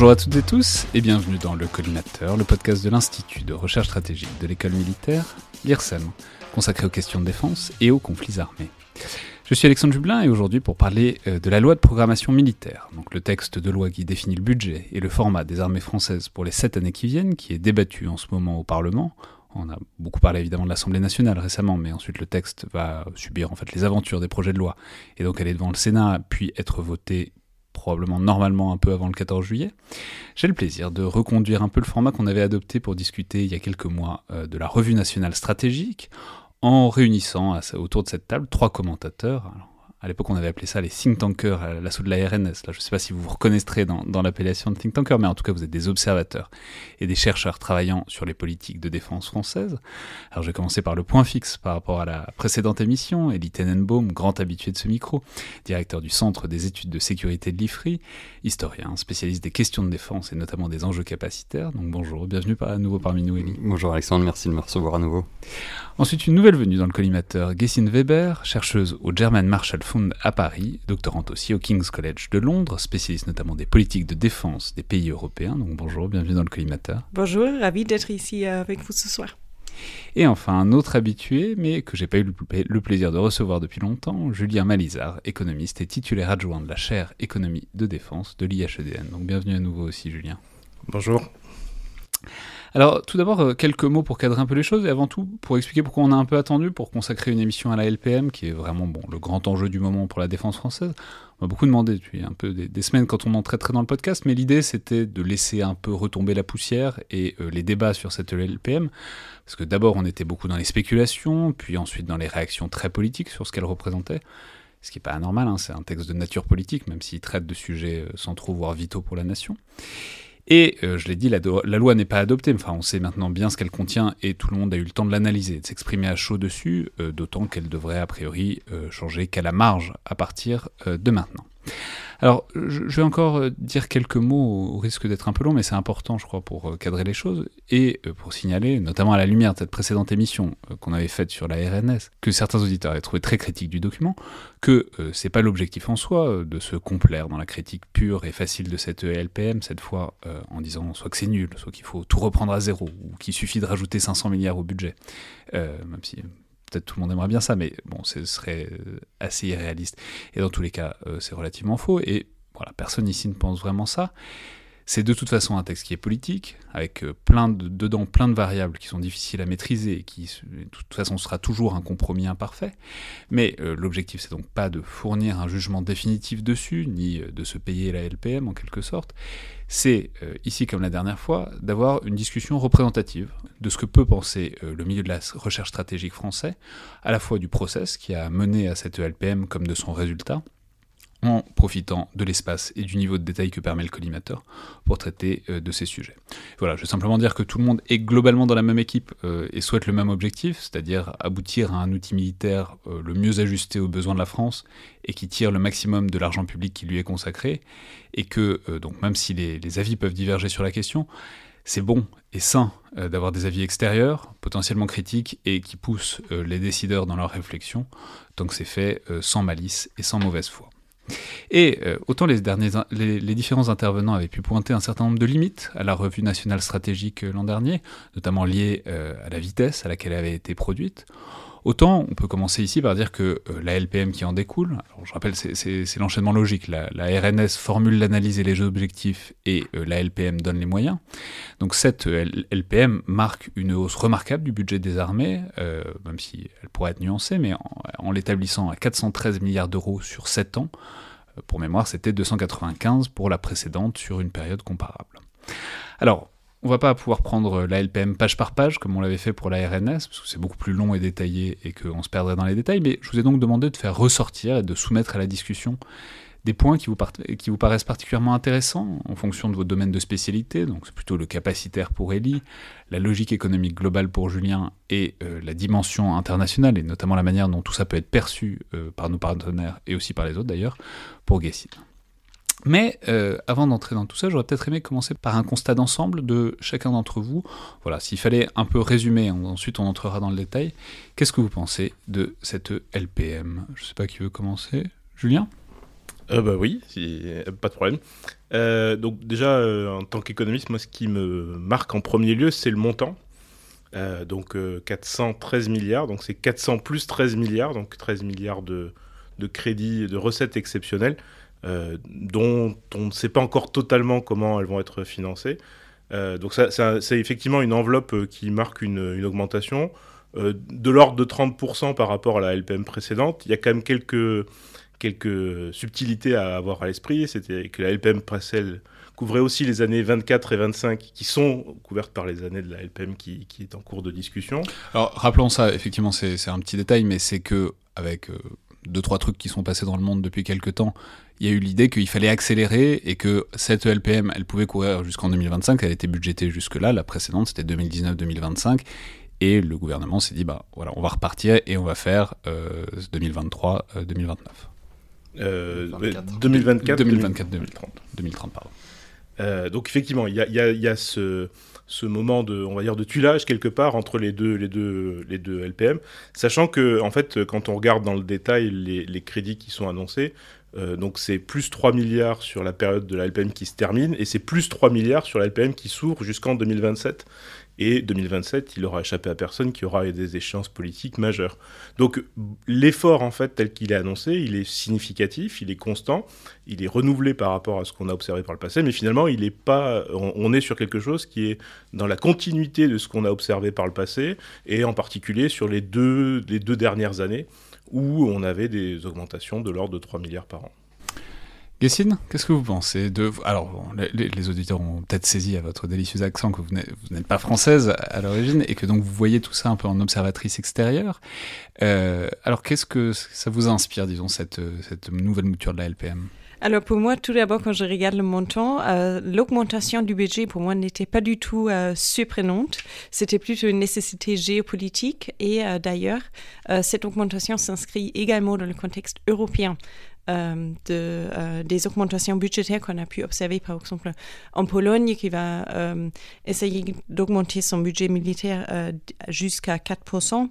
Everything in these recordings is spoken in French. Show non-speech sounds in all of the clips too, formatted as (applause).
Bonjour à toutes et tous et bienvenue dans Le Collimateur, le podcast de l'Institut de recherche stratégique de l'école militaire, l'IRSEM, consacré aux questions de défense et aux conflits armés. Je suis Alexandre Jublin et aujourd'hui pour parler euh, de la loi de programmation militaire, donc le texte de loi qui définit le budget et le format des armées françaises pour les sept années qui viennent, qui est débattu en ce moment au Parlement. On a beaucoup parlé évidemment de l'Assemblée nationale récemment, mais ensuite le texte va subir en fait les aventures des projets de loi et donc aller devant le Sénat puis être voté probablement normalement un peu avant le 14 juillet, j'ai le plaisir de reconduire un peu le format qu'on avait adopté pour discuter il y a quelques mois euh, de la revue nationale stratégique, en réunissant autour de cette table trois commentateurs. À l'époque, on avait appelé ça les think tankers à l'assaut de la RNS. Là, je ne sais pas si vous vous reconnaîtrez dans, dans l'appellation de think tanker, mais en tout cas, vous êtes des observateurs et des chercheurs travaillant sur les politiques de défense françaises. Alors, je vais commencer par le point fixe par rapport à la précédente émission. Elie Tenenbaum, grand habitué de ce micro, directeur du Centre des études de sécurité de l'IFRI, historien, spécialiste des questions de défense et notamment des enjeux capacitaires. Donc, bonjour, bienvenue à nouveau parmi nous, Elie. Bonjour Alexandre, merci de me recevoir à nouveau. Ensuite, une nouvelle venue dans le collimateur, Gessin Weber, chercheuse au German Marshall Fund à Paris, doctorante aussi au King's College de Londres, spécialiste notamment des politiques de défense des pays européens. Donc bonjour, bienvenue dans le collimateur. Bonjour, ravi d'être ici euh, avec vous ce soir. Et enfin, un autre habitué, mais que j'ai pas eu le plaisir de recevoir depuis longtemps, Julien Malizard, économiste et titulaire adjoint de la chaire économie de défense de l'IHEDN. Donc bienvenue à nouveau aussi, Julien. Bonjour. Alors, tout d'abord, euh, quelques mots pour cadrer un peu les choses, et avant tout, pour expliquer pourquoi on a un peu attendu pour consacrer une émission à la LPM, qui est vraiment bon, le grand enjeu du moment pour la défense française. On m'a beaucoup demandé depuis un peu des, semaines quand on en traiterait dans le podcast, mais l'idée c'était de laisser un peu retomber la poussière et euh, les débats sur cette LPM, parce que d'abord on était beaucoup dans les spéculations, puis ensuite dans les réactions très politiques sur ce qu'elle représentait ce qui n'est pas anormal, hein, c'est un texte de nature politique, même s'il traite de sujets euh, centraux, voire vitaux pour la nation. Et euh, je l'ai dit, la, loi n'est pas adoptée, enfin on sait maintenant bien ce qu'elle contient et tout le monde a eu le temps de l'analyser, de s'exprimer à chaud dessus, euh, d'autant qu'elle devrait a priori euh, changer qu'à la marge à partir de maintenant. Alors, je vais encore euh, dire quelques mots au risque d'être un peu long, mais c'est important, je crois, pour euh, cadrer les choses et euh, pour signaler, notamment à la lumière de cette précédente émission qu'on avait faite sur la RNS, que certains auditeurs avaient trouvé très critique du document, que c'est pas l'objectif en soi de se complaire dans la critique pure et facile de cette LPM, cette fois en disant soit que c'est nul, soit qu'il faut tout reprendre à zéro, ou qu'il suffit de rajouter 500 milliards au budget, même si peut-être tout le monde aimerait bien ça, mais bon, ce serait euh, assez irréaliste. Et dans tous les cas, euh, c'est relativement faux. Et voilà, personne ici ne pense vraiment ça. C'est de toute façon un texte qui est politique, avec euh, dedans plein de variables qui sont difficiles à maîtriser et qui, de toute façon, sera toujours un compromis imparfait. Mais l'objectif, c'est donc pas de fournir un jugement définitif dessus, ni de se payer la LPM en quelque sorte. C'est, ici comme la dernière fois, d'avoir une discussion représentative de ce que peut penser le milieu de la recherche stratégique français, à la fois du process qui a mené à cette LPM comme de son résultat, en profitant de l'espace et du niveau de détail que permet le collimateur pour traiter euh, de ces sujets. Voilà, je veux simplement dire que tout le monde est globalement dans la même équipe euh, et souhaite le même objectif, c'est-à-dire aboutir à un outil militaire euh, le mieux ajusté aux besoins de la France et qui tire le maximum de l'argent public qui lui est consacré, et que, donc même si les, les, avis peuvent diverger sur la question, c'est bon et sain d'avoir des avis extérieurs, potentiellement critiques, et qui poussent les décideurs dans leur réflexion, tant que c'est fait sans malice et sans mauvaise foi. Et euh, autant les, différents intervenants avaient pu pointer un certain nombre de limites à la revue nationale stratégique l'an dernier, notamment liées euh, à la vitesse à laquelle elle avait été produite, Autant, on peut commencer ici par dire que euh, la LPM qui en découle, je rappelle, c'est l'enchaînement logique, la, RNS formule l'analyse et les objectifs et euh, la LPM donne les moyens. Donc cette euh, LPM marque une hausse remarquable du budget des armées, même si elle pourrait être nuancée, mais en, en l'établissant à 413 milliards d'euros sur 7 ans. Pour mémoire, c'était 295 pour la précédente sur une période comparable. Alors, on va pas pouvoir prendre la LPM page par page comme on l'avait fait pour la RNS, parce que c'est beaucoup plus long et détaillé et qu'on se perdrait dans les détails, mais je vous ai donc demandé de faire ressortir et de soumettre à la discussion des points qui vous, paraissent particulièrement intéressants en fonction de vos domaines de spécialité, donc c'est plutôt le capacitaire pour Elie, la logique économique globale pour Julien et euh, la dimension internationale, et notamment la manière dont tout ça peut être perçu euh, par nos partenaires et aussi par les autres d'ailleurs, pour Guessine. Mais euh, avant d'entrer dans tout ça, j'aurais peut-être aimé commencer par un constat d'ensemble de chacun d'entre vous. Voilà, s'il fallait un peu résumer, ensuite on entrera dans le détail. Qu'est-ce que vous pensez de cette LPM Je ne sais pas qui veut commencer. Julien? Euh, bah oui, pas de problème. Euh, donc déjà, euh, en tant qu'économiste, moi ce qui me marque en premier lieu, c'est le montant. donc 413 milliards, donc c'est 400 plus 13 milliards, donc 13 milliards de crédits, de recettes exceptionnelles. Euh, dont on ne sait pas encore totalement comment elles vont être financées. Euh, donc c'est effectivement une enveloppe euh, qui marque une, augmentation de l'ordre de 30% par rapport à la LPM précédente. Il y a quand même quelques, quelques subtilités à avoir à l'esprit. C'était que la LPM précédente couvrait aussi les années 24 et 25 qui sont couvertes par les années de la LPM qui, qui est en cours de discussion. Alors rappelons ça, effectivement c'est un petit détail, mais c'est que avec deux trois trucs qui sont passés dans le monde depuis quelques temps, il y a eu l'idée qu'il fallait accélérer et que cette LPM, elle pouvait courir jusqu'en 2025, elle était budgétée jusque-là, la précédente c'était 2019-2025, et le gouvernement s'est dit, bah voilà, on va repartir et on va faire 2023-2029. Euh, 2024, 2024, 2030. 2030, pardon. Euh, donc effectivement, il y a, y a ce, ce, moment de, on de tuilage quelque part entre les deux, LPM, sachant que en fait, quand on regarde dans le détail les, crédits qui sont annoncés, euh, c'est plus 3 milliards sur la période de la LPM qui se termine et c'est plus 3 milliards sur la LPM qui s'ouvre jusqu'en 2027. Et 2027, il aura échappé à personne qui aura des échéances politiques majeures. Donc l'effort, en fait, tel qu'il est annoncé, il est significatif, il est constant, il est renouvelé par rapport à ce qu'on a observé par le passé, mais finalement, il pas, on, est sur quelque chose qui est dans la continuité de ce qu'on a observé par le passé, et en particulier sur les deux, les deux dernières années où on avait des augmentations de l'ordre de 3 milliards par an. Gessine, qu'est-ce que vous pensez de... Alors, les, auditeurs ont peut-être saisi à votre délicieux accent que vous n'êtes pas française à l'origine et que donc vous voyez tout ça un peu en observatrice extérieure. Euh, alors, qu'est-ce que ça vous inspire, disons, cette, nouvelle mouture de la LPM alors pour moi, tout d'abord, quand je regarde le montant, euh, l'augmentation du budget pour moi n'était pas du tout euh, surprenante. C'était plutôt une nécessité géopolitique et euh, d'ailleurs, cette augmentation s'inscrit également dans le contexte européen. Euh, de, des augmentations budgétaires qu'on a pu observer, par exemple, en Pologne, qui va essayer d'augmenter son budget militaire jusqu'à 4%.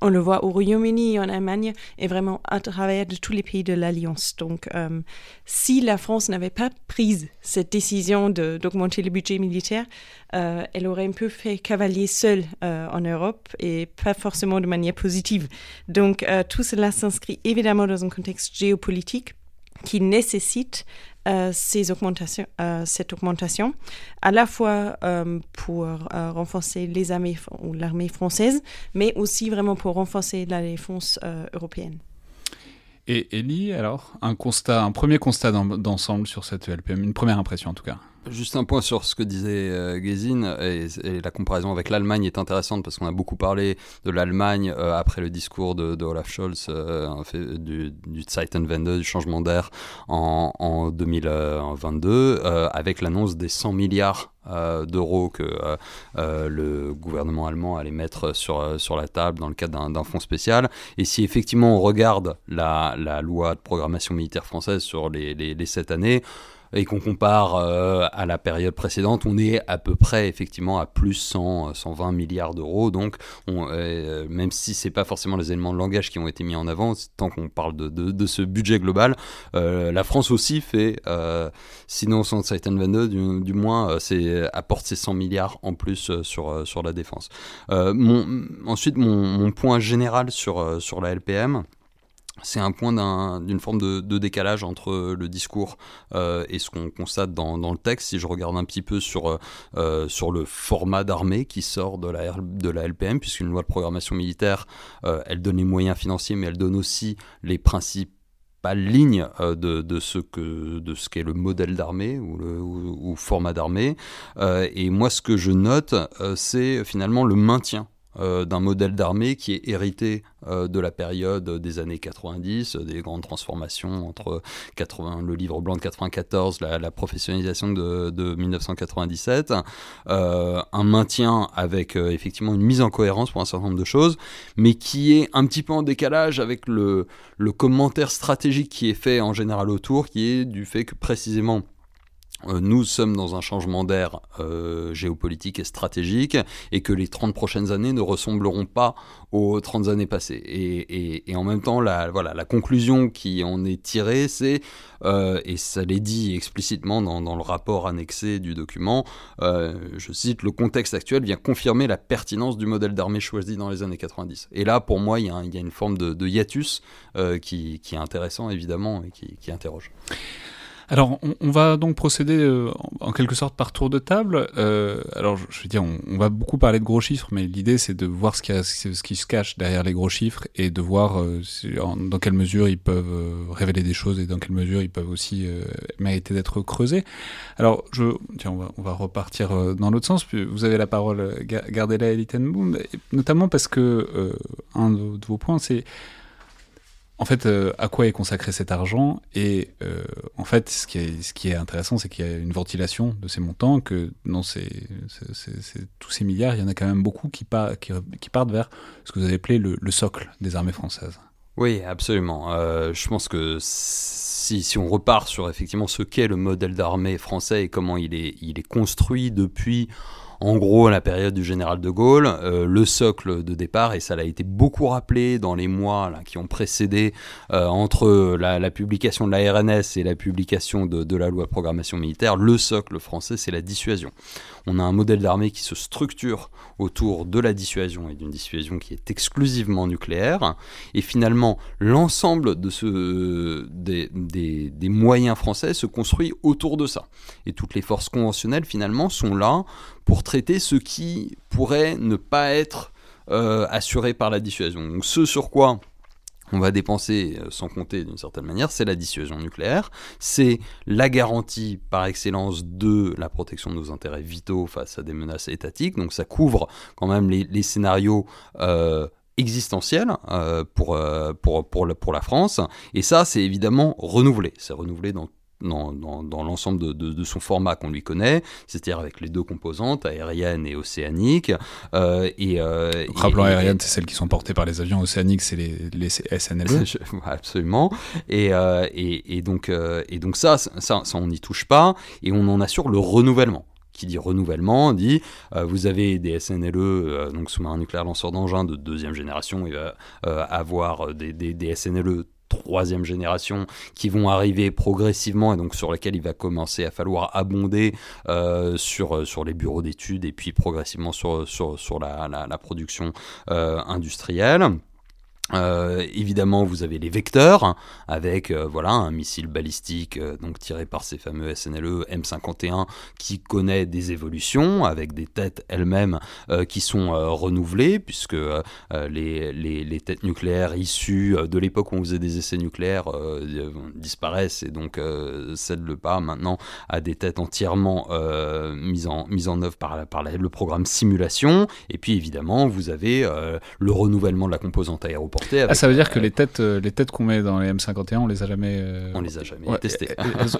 On le voit au Royaume-Uni, en Allemagne, et vraiment à travers tous les pays de l'Alliance. Donc, euh, si la France n'avait pas pris cette décision d'augmenter le budget militaire, euh, elle aurait un peu fait cavalier seule euh, en Europe et pas forcément de manière positive. Donc, tout cela s'inscrit évidemment dans un contexte géopolitique qui nécessite euh, euh, cette augmentation, à la fois euh, pour renforcer les armées ou l'armée française, mais aussi vraiment pour renforcer la défense européenne. Et Ellie, alors, un un premier constat d'ensemble sur cette LPM, une première impression en tout cas. Juste un point sur ce que disait euh, et, la comparaison avec l'Allemagne est intéressante parce qu'on a beaucoup parlé de l'Allemagne euh, après le discours de, Olaf Scholz euh, du, du Zeitenwende, du changement d'air en, en, 2022, euh, avec l'annonce des 100 milliards d'euros que le gouvernement allemand allait mettre sur, sur la table dans le cadre d'un fonds spécial. Et si effectivement on regarde la, loi de programmation militaire française sur les, les, 7 années, et qu'on compare euh, à la période précédente, on est à peu près effectivement à plus 100, 120 milliards d'euros. Donc, on, euh, même si c'est pas forcément les éléments de langage qui ont été mis en avant, tant qu'on parle de, ce budget global, euh, la France aussi fait, sinon sans 22, du, du moins, apporte ses 100 milliards en plus sur, sur la défense. Ensuite, mon, mon, point général sur, sur la LPM, c'est un point d'une forme de, décalage entre le discours euh, et ce qu'on constate dans, le texte. Si je regarde un petit peu sur, euh, euh, le format d'armée qui sort de la, LPM, puisqu'une loi de programmation militaire, elle donne les moyens financiers, mais elle donne aussi les principes lignes de, ce de ce qu'est le modèle d'armée ou format d'armée et moi ce que je note c'est finalement le maintien euh, d'un modèle d'armée qui est hérité euh, de la période des années 90, des grandes transformations entre 80, le livre blanc de 94, la, professionnalisation de, de 1997, euh, un maintien avec effectivement une mise en cohérence pour un certain nombre de choses, mais qui est un petit peu en décalage avec le, commentaire stratégique qui est fait en général autour, qui est du fait que précisément euh, nous sommes dans un changement d'air euh, géopolitique et stratégique et que les 30 prochaines années ne ressembleront pas aux 30 années passées. Et, en même temps, la, voilà, la conclusion qui en est tirée, c'est, euh, et ça l'est dit explicitement dans, le rapport annexé du document, je cite, le contexte actuel vient confirmer la pertinence du modèle d'armée choisi dans les années 90. Et là, pour moi, il y a, une forme de, hiatus qui, est intéressant, évidemment, et qui interroge. Alors, on, va donc procéder euh, en, quelque sorte par tour de table. Euh, alors, je, veux dire, on, va beaucoup parler de gros chiffres, mais l'idée c'est de voir ce qui, se cache derrière les gros chiffres et de voir euh, dans quelle mesure ils peuvent révéler des choses et dans quelle mesure ils peuvent aussi mériter d'être creusés. Alors, je, tiens, on va, on va repartir dans l'autre sens. Vous avez la parole, gardez-la, Elitenboom, notamment parce que un de vos points, c'est en fait, euh, à quoi est consacré cet argent Et euh, en fait, ce qui est, intéressant, c'est qu'il y a une ventilation de ces montants, que dans tous ces milliards, il y en a quand même beaucoup qui, partent vers ce que vous avez appelé le, socle des armées françaises. Oui, absolument. Euh, je pense que si, on repart sur effectivement ce qu'est le modèle d'armée français et comment il est construit depuis en gros à la période du général de Gaulle, euh, le socle de départ, et ça l'a été beaucoup rappelé dans les mois qui ont précédé euh, entre la, publication de la RNS et la publication de, de la loi de programmation militaire, le socle français, c'est la dissuasion. On a un modèle d'armée qui se structure autour de la dissuasion et d'une dissuasion qui est exclusivement nucléaire, et finalement l'ensemble des moyens français se construit autour de ça. Et toutes les forces conventionnelles finalement sont là pour traiter ce qui pourrait ne pas être euh, assuré par la dissuasion. Donc ce sur quoi on va dépenser euh, sans compter d'une certaine manière, c'est la dissuasion nucléaire, c'est la garantie par excellence de la protection de nos intérêts vitaux face à des menaces étatiques, donc ça couvre quand même les, scénarios euh, existentiels pour, pour, pour, pour la France, et ça c'est évidemment renouvelé, c'est renouvelé dans dans, dans, l'ensemble de, de, son format qu'on lui connaît, c'est-à-dire avec les deux composantes, aérienne et océanique. Euh, et, euh, Rappelons aérienne, c'est celles qui sont portées par les avions océaniques, c'est les, les SNLE. (laughs) Absolument. Et, euh, et, et, donc, euh, et donc ça, ça, ça on n'y touche pas, et on en assure le renouvellement qui dit renouvellement dit euh, vous avez des SNLE, euh, donc sous-marins nucléaires lanceurs d'engins de deuxième génération, il va euh, avoir des, des, des SNLE troisième génération qui vont arriver progressivement et donc sur lesquels il va commencer à falloir abonder euh, sur, sur les bureaux d'études et puis progressivement sur, sur, la, production euh, industrielle. Euh, évidemment, vous avez les vecteurs avec euh, voilà un missile balistique euh, donc tiré par ces fameux SNLE M51 qui connaît des évolutions avec des têtes elles-mêmes qui sont renouvelées puisque les, les, têtes nucléaires issues de l'époque où on faisait des essais nucléaires disparaissent et donc cèdent le pas maintenant à des têtes entièrement mises en mises en œuvre par, le programme simulation. Et puis évidemment vous avez le renouvellement de la composante ah, ça veut dire que les têtes, les têtes qu'on met dans les M51, on les a jamais. On les a jamais testées.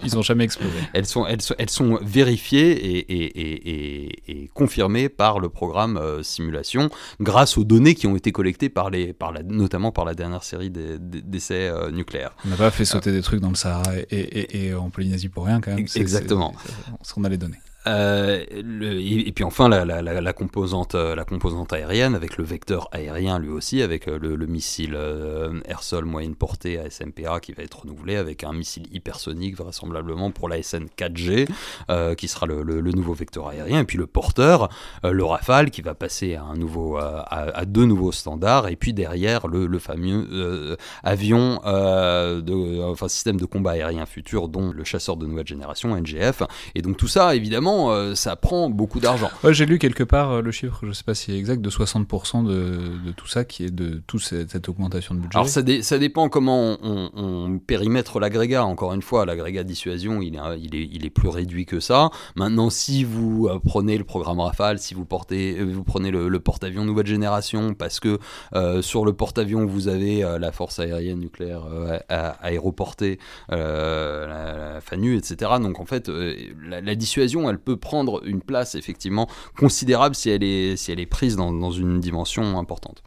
ils n'ont jamais explosé. (laughs) elles, sont, elles, sont, elles sont vérifiées et, et, et, et, confirmées par le programme simulation grâce aux données qui ont été collectées par les, par la, notamment par la dernière série d'essais nucléaires. On n'a pas fait sauter des trucs dans le Sahara et, en Polynésie pour rien quand même. Exactement. ce qu'on a les données. Euh, et, puis enfin euh, la composante aérienne avec le vecteur aérien lui aussi, avec euh, le, missile air-sol moyenne portée ASMPA qui va être renouvelé avec un missile hypersonique vraisemblablement pour la SN 4G qui sera le, nouveau vecteur aérien. Et puis le porteur, le Rafale qui va passer à, deux nouveaux standards. Et puis derrière le, fameux avion, de, enfin système de combat aérien futur dont le chasseur de nouvelle génération NGF et donc tout ça évidemment euh, ça prend beaucoup d'argent. j'ai lu quelque part euh, le chiffre, je sais pas si est exact, de 60% de, tout ça, qui est de toute cette, augmentation de budget. Alors ça, ça dépend comment on, périmètre l'agrégat. Encore une fois, l'agrégat dissuasion, il est, il, est, il est plus réduit que ça. Maintenant, si vous euh, prenez le programme Rafale, si vous, portez, vous prenez le, porte-avions nouvelle génération, parce que sur le porte-avions, vous avez la force aérienne nucléaire aéroportée, la, FANU, etc. Donc en fait, la, la dissuasion, elle peut prendre une place effectivement considérable si elle est, si elle est prise dans, dans une dimension importante.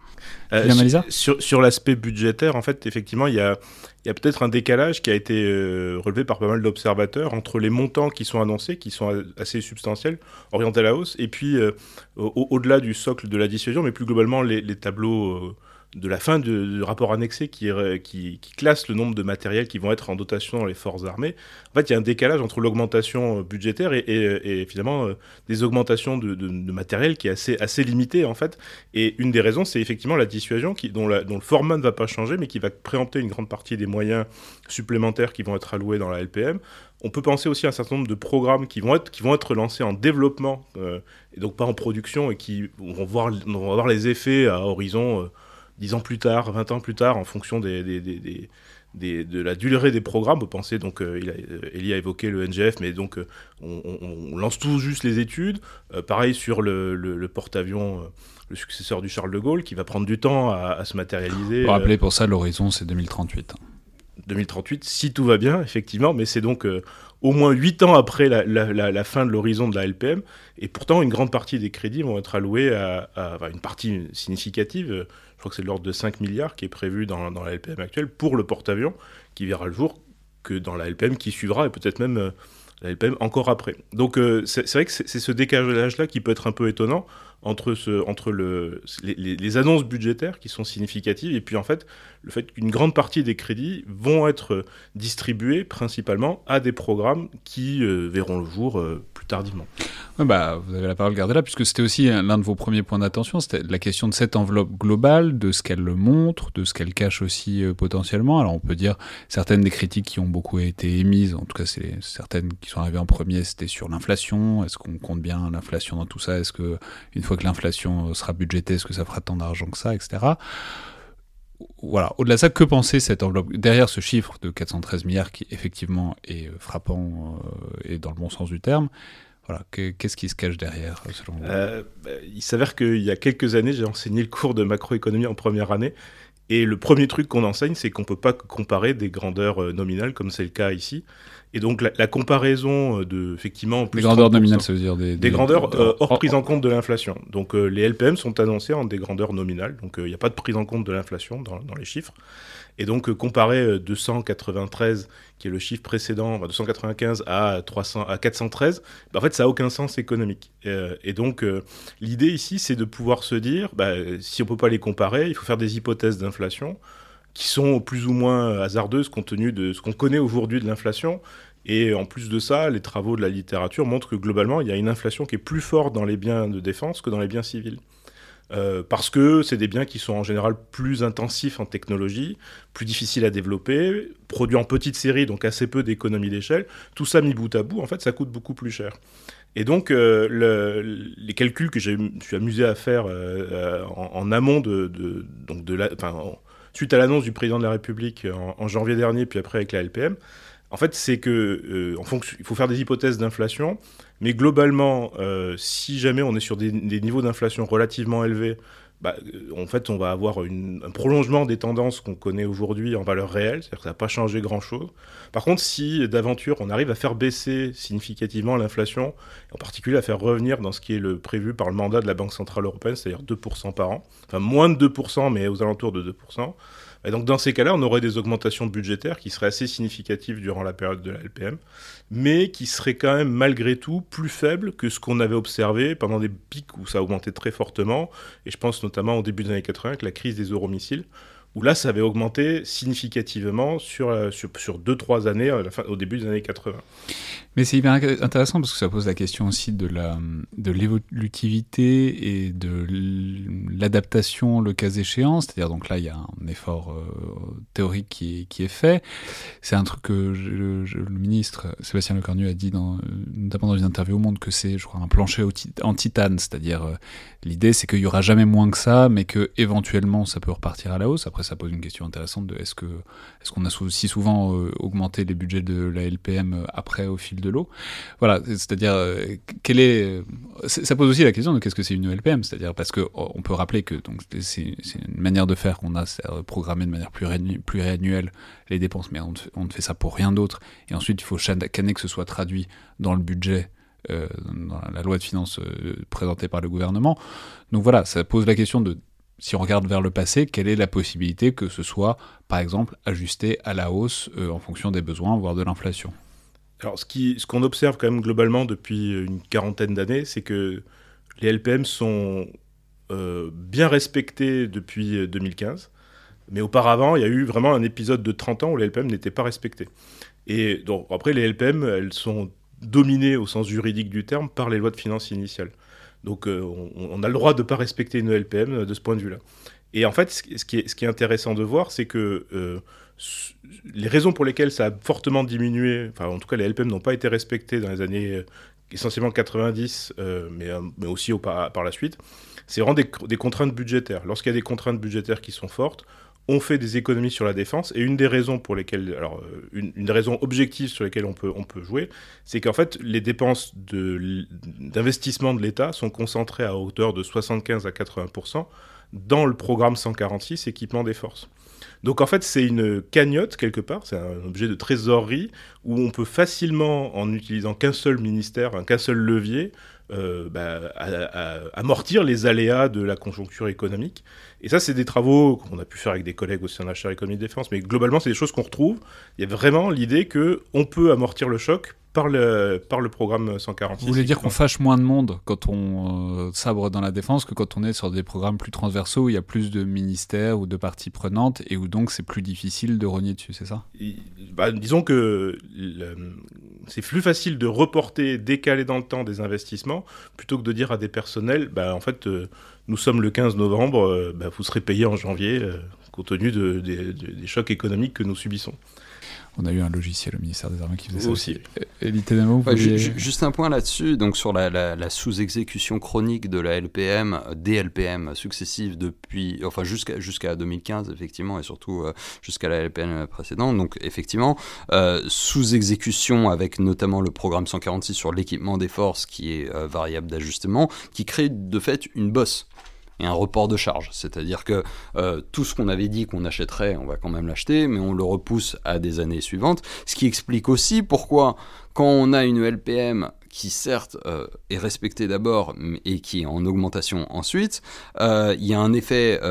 Euh, sur, sur l'aspect budgétaire, en fait, effectivement, il y a, il y a peut-être un décalage qui a été euh, relevé par pas mal d'observateurs entre les montants qui sont annoncés, qui sont assez substantiels, orientés à la hausse, et puis euh, au-delà du socle de la dissuasion, mais plus globalement les, les tableaux de la fin du, rapport annexé qui, classe le nombre de matériels qui vont être en dotation dans les forces armées. En fait, il y a un décalage entre l'augmentation euh, budgétaire et, finalement euh, des augmentations de, matériel qui est assez, assez limité en fait. Et une des raisons, c'est effectivement la dissuasion dont, le format ne va pas changer, mais qui va préempter une grande partie des moyens supplémentaires qui vont être alloués dans la LPM. On peut penser aussi à un certain nombre de programmes qui vont être, qui vont être lancés en développement, euh, et donc pas en production, et qui vont voir, vont voir les effets à horizon 10 ans plus tard, 20 ans plus tard, en fonction des, de la durée des programmes. Vous pensez, donc, euh, il a, euh, Elie a évoqué le NGF, mais donc euh, on, lance tout juste les études. pareil sur le, porte-avions, le successeur du Charles de Gaulle, qui va prendre du temps à, se matérialiser. Pour rappeler, pour ça, l'horizon, c'est 2038. 2038, si tout va bien, effectivement, mais c'est donc au moins 8 ans après la, fin de l'horizon de la LPM, et pourtant une grande partie des crédits vont être alloués à, une partie significative, crois que c'est de l'ordre de 5 milliards qui est prévu dans, la LPM actuelle pour le porte-avions, qui verra le jour que dans la LPM qui suivra, et peut-être même euh, la LPM encore après. Donc euh, c'est vrai que c'est ce décalage-là qui peut être un peu étonnant entre, les, annonces budgétaires qui sont significatives et puis en fait le fait qu'une grande partie des crédits vont être distribués principalement à des programmes qui euh, verront le jour euh, plus tardivement. bah, vous avez la parole, gardez là, puisque c'était aussi l'un de vos premiers points d'attention, c'était la question de cette enveloppe globale, de ce qu'elle montre, de ce qu'elle cache aussi euh, potentiellement. Alors on peut dire certaines des critiques qui ont beaucoup été émises, en tout cas c'est certaines qui sont arrivées en premier, c'était sur l'inflation. Est-ce qu'on compte bien l'inflation dans tout ça? Est-ce que une fois que l'inflation sera budgétée, est-ce que ça fera tant d'argent que ça, etc. Voilà, au-delà de ça, que penser cette enveloppe? Derrière ce chiffre de 413 milliards qui effectivement est frappant euh, et dans le bon sens du terme, voilà, qu'est-ce qui se cache derrière euh, bah, Il s'avère qu'il y a quelques années, j'ai enseigné le cours de macroéconomie en première année. Et le premier truc qu'on enseigne, c'est qu'on ne peut pas comparer des grandeurs euh, nominales, comme c'est le cas ici. Et donc la, comparaison euh, de effectivement plus des grandeurs nominales, ça veut dire des, des, grandeurs euh, hors prise en compte de l'inflation. Donc euh, les LPM sont annoncés en des grandeurs nominales, donc il n'y a pas de prise en compte de l'inflation dans, dans, les chiffres. Et donc comparer 293, qui est le chiffre précédent, 295 à 300 à 413, bah, en fait ça a aucun sens économique. et donc l'idée ici, c'est de pouvoir se dire, bah, si on peut pas les comparer, il faut faire des hypothèses d'inflation qui sont plus ou moins hasardeuses compte tenu de ce qu'on connaît aujourd'hui de l'inflation. Et en plus de ça, les travaux de la littérature montrent que globalement, il y a une inflation qui est plus forte dans les biens de défense que dans les biens civils. Euh, parce que c'est des biens qui sont en général plus intensifs en technologie, plus difficiles à développer, produits en petite série, donc assez peu d'économie d'échelle. Tout ça mis bout à bout, en fait, ça coûte beaucoup plus cher. Et donc, euh, le, les calculs que je suis amusé à faire euh, en, amont de, de, donc de la, suite à l'annonce du président de la République en, janvier dernier, puis après avec la LPM, en fait, c'est que euh, il faut faire des hypothèses d'inflation Mais globalement, euh, si jamais on est sur des, niveaux d'inflation relativement élevés, bah, en fait, on va avoir un prolongement des tendances qu'on connaît aujourd'hui en valeur réelle, c'est-à-dire que ça n'a pas changé grand-chose. Par contre, si d'aventure on arrive à faire baisser significativement l'inflation, en particulier à faire revenir dans ce qui est le prévu par le mandat de la Banque Centrale Européenne, c'est-à-dire 2% par an, enfin moins de 2%, mais aux alentours de 2%, et donc dans ces cas-là, on aurait des augmentations budgétaires qui seraient assez significatives durant la période de la LPM, mais qui seraient quand même malgré tout plus faibles que ce qu'on avait observé pendant des pics où ça augmentait très fortement, et je pense notamment au début des années 80 avec la crise des euromissiles, où là, ça avait augmenté significativement sur 2-3 euh, sur, années fin, au début des années 80. Mais c'est hyper intéressant parce que ça pose la question aussi de la de l'évolutivité et de l'adaptation le cas échéant. C'est-à-dire donc là il y a un effort euh, théorique qui est, qui est fait. C'est un truc que le, ministre Sébastien Lecornu a dit dans, notamment dans une interview au Monde que c'est je crois un plancher en titane. C'est-à-dire euh, l'idée c'est qu'il y aura jamais moins que ça, mais que éventuellement ça peut repartir à la hausse. Après ça pose une question intéressante de est-ce que est-ce qu'on a si souvent euh, augmenté les budgets de la LPM après au fil de l'eau. Voilà, c'est-à-dire, euh, quelle est. Ça pose aussi la question de qu'est-ce que c'est une LPM, c'est-à-dire parce que oh, on peut rappeler que c'est une manière de faire qu'on a, c'est programmer de manière pluriannuelle les dépenses, mais on, ne fait ça pour rien d'autre. Et ensuite, il faut chaque que ce soit traduit dans le budget. Euh, dans la loi de finances euh, présentée par le gouvernement. Donc voilà, ça pose la question de si on regarde vers le passé, quelle est la possibilité que ce soit, par exemple, ajusté à la hausse en fonction des besoins, voire de l'inflation alors, ce qu'on observe quand même globalement depuis une quarantaine d'années, c'est que les LPM sont euh, bien respectés depuis 2015. Mais auparavant, il y a eu vraiment un épisode de 30 ans où les LPM n'étaient pas respectés. Et donc, après, les LPM, elles sont dominées au sens juridique du terme par les lois de finances initiales. Donc, euh, on, a le droit de ne pas respecter une LPM de ce point de vue-là. Et en fait, ce qui est, intéressant de voir, c'est que euh, les raisons pour lesquelles ça a fortement diminué, enfin en tout cas les LPM n'ont pas été respectées dans les années euh, essentiellement 90, euh, mais, euh, mais, aussi au, par, la suite, c'est vraiment des, contraintes budgétaires. Lorsqu'il y a des contraintes budgétaires qui sont fortes, on fait des économies sur la défense. Et une des raisons pour lesquelles, alors une, une des raisons objectives sur lesquelles on peut, on peut jouer, c'est qu'en fait les dépenses d'investissement de l'État sont concentrées à hauteur de 75 à 80 dans le programme 146 équipement des forces. Donc en fait, c'est une cagnotte quelque part, c'est un objet de trésorerie où on peut facilement, en utilisant qu'un seul ministère, qu'un seul levier, euh, bah, amortir les aléas de la conjoncture économique. Et ça, c'est des travaux qu'on a pu faire avec des collègues aussi en achat économie de défense, mais globalement, c'est des choses qu'on retrouve. Il y a vraiment l'idée qu'on peut amortir le choc par le, par le programme 146. Vous voulez dire qu'on fâche moins de monde quand on euh, sabre dans la défense que quand on est sur des programmes plus transversaux où il y a plus de ministères ou de parties prenantes et où donc c'est plus difficile de rogner dessus, c'est ça? Bah, Disons que c'est plus facile de reporter, décaler dans le temps des investissements plutôt que de dire à des personnels, bah, en fait, euh, nous sommes le 15 novembre, euh, bah, vous serez payé en janvier compte tenu des chocs économiques que nous subissons. On a eu un logiciel au ministère des Armées qui faisait ça aussi. Juste un point là-dessus, donc sur la, sous-exécution chronique de la LPM, des LPM successives depuis, enfin jusqu'à jusqu'à 2015 effectivement, et surtout euh, jusqu'à la LPM précédente. Donc effectivement, euh, sous-exécution avec notamment le programme 146 sur l'équipement des forces qui est euh, variable d'ajustement, qui crée de fait une bosse un report de charge. C'est-à-dire que euh, tout ce qu'on avait dit qu'on achèterait, on va quand même l'acheter, mais on le repousse à des années suivantes. Ce qui explique aussi pourquoi, quand on a une LPM qui certes euh, est respectée d'abord et qui est en augmentation ensuite, euh, il y a un effet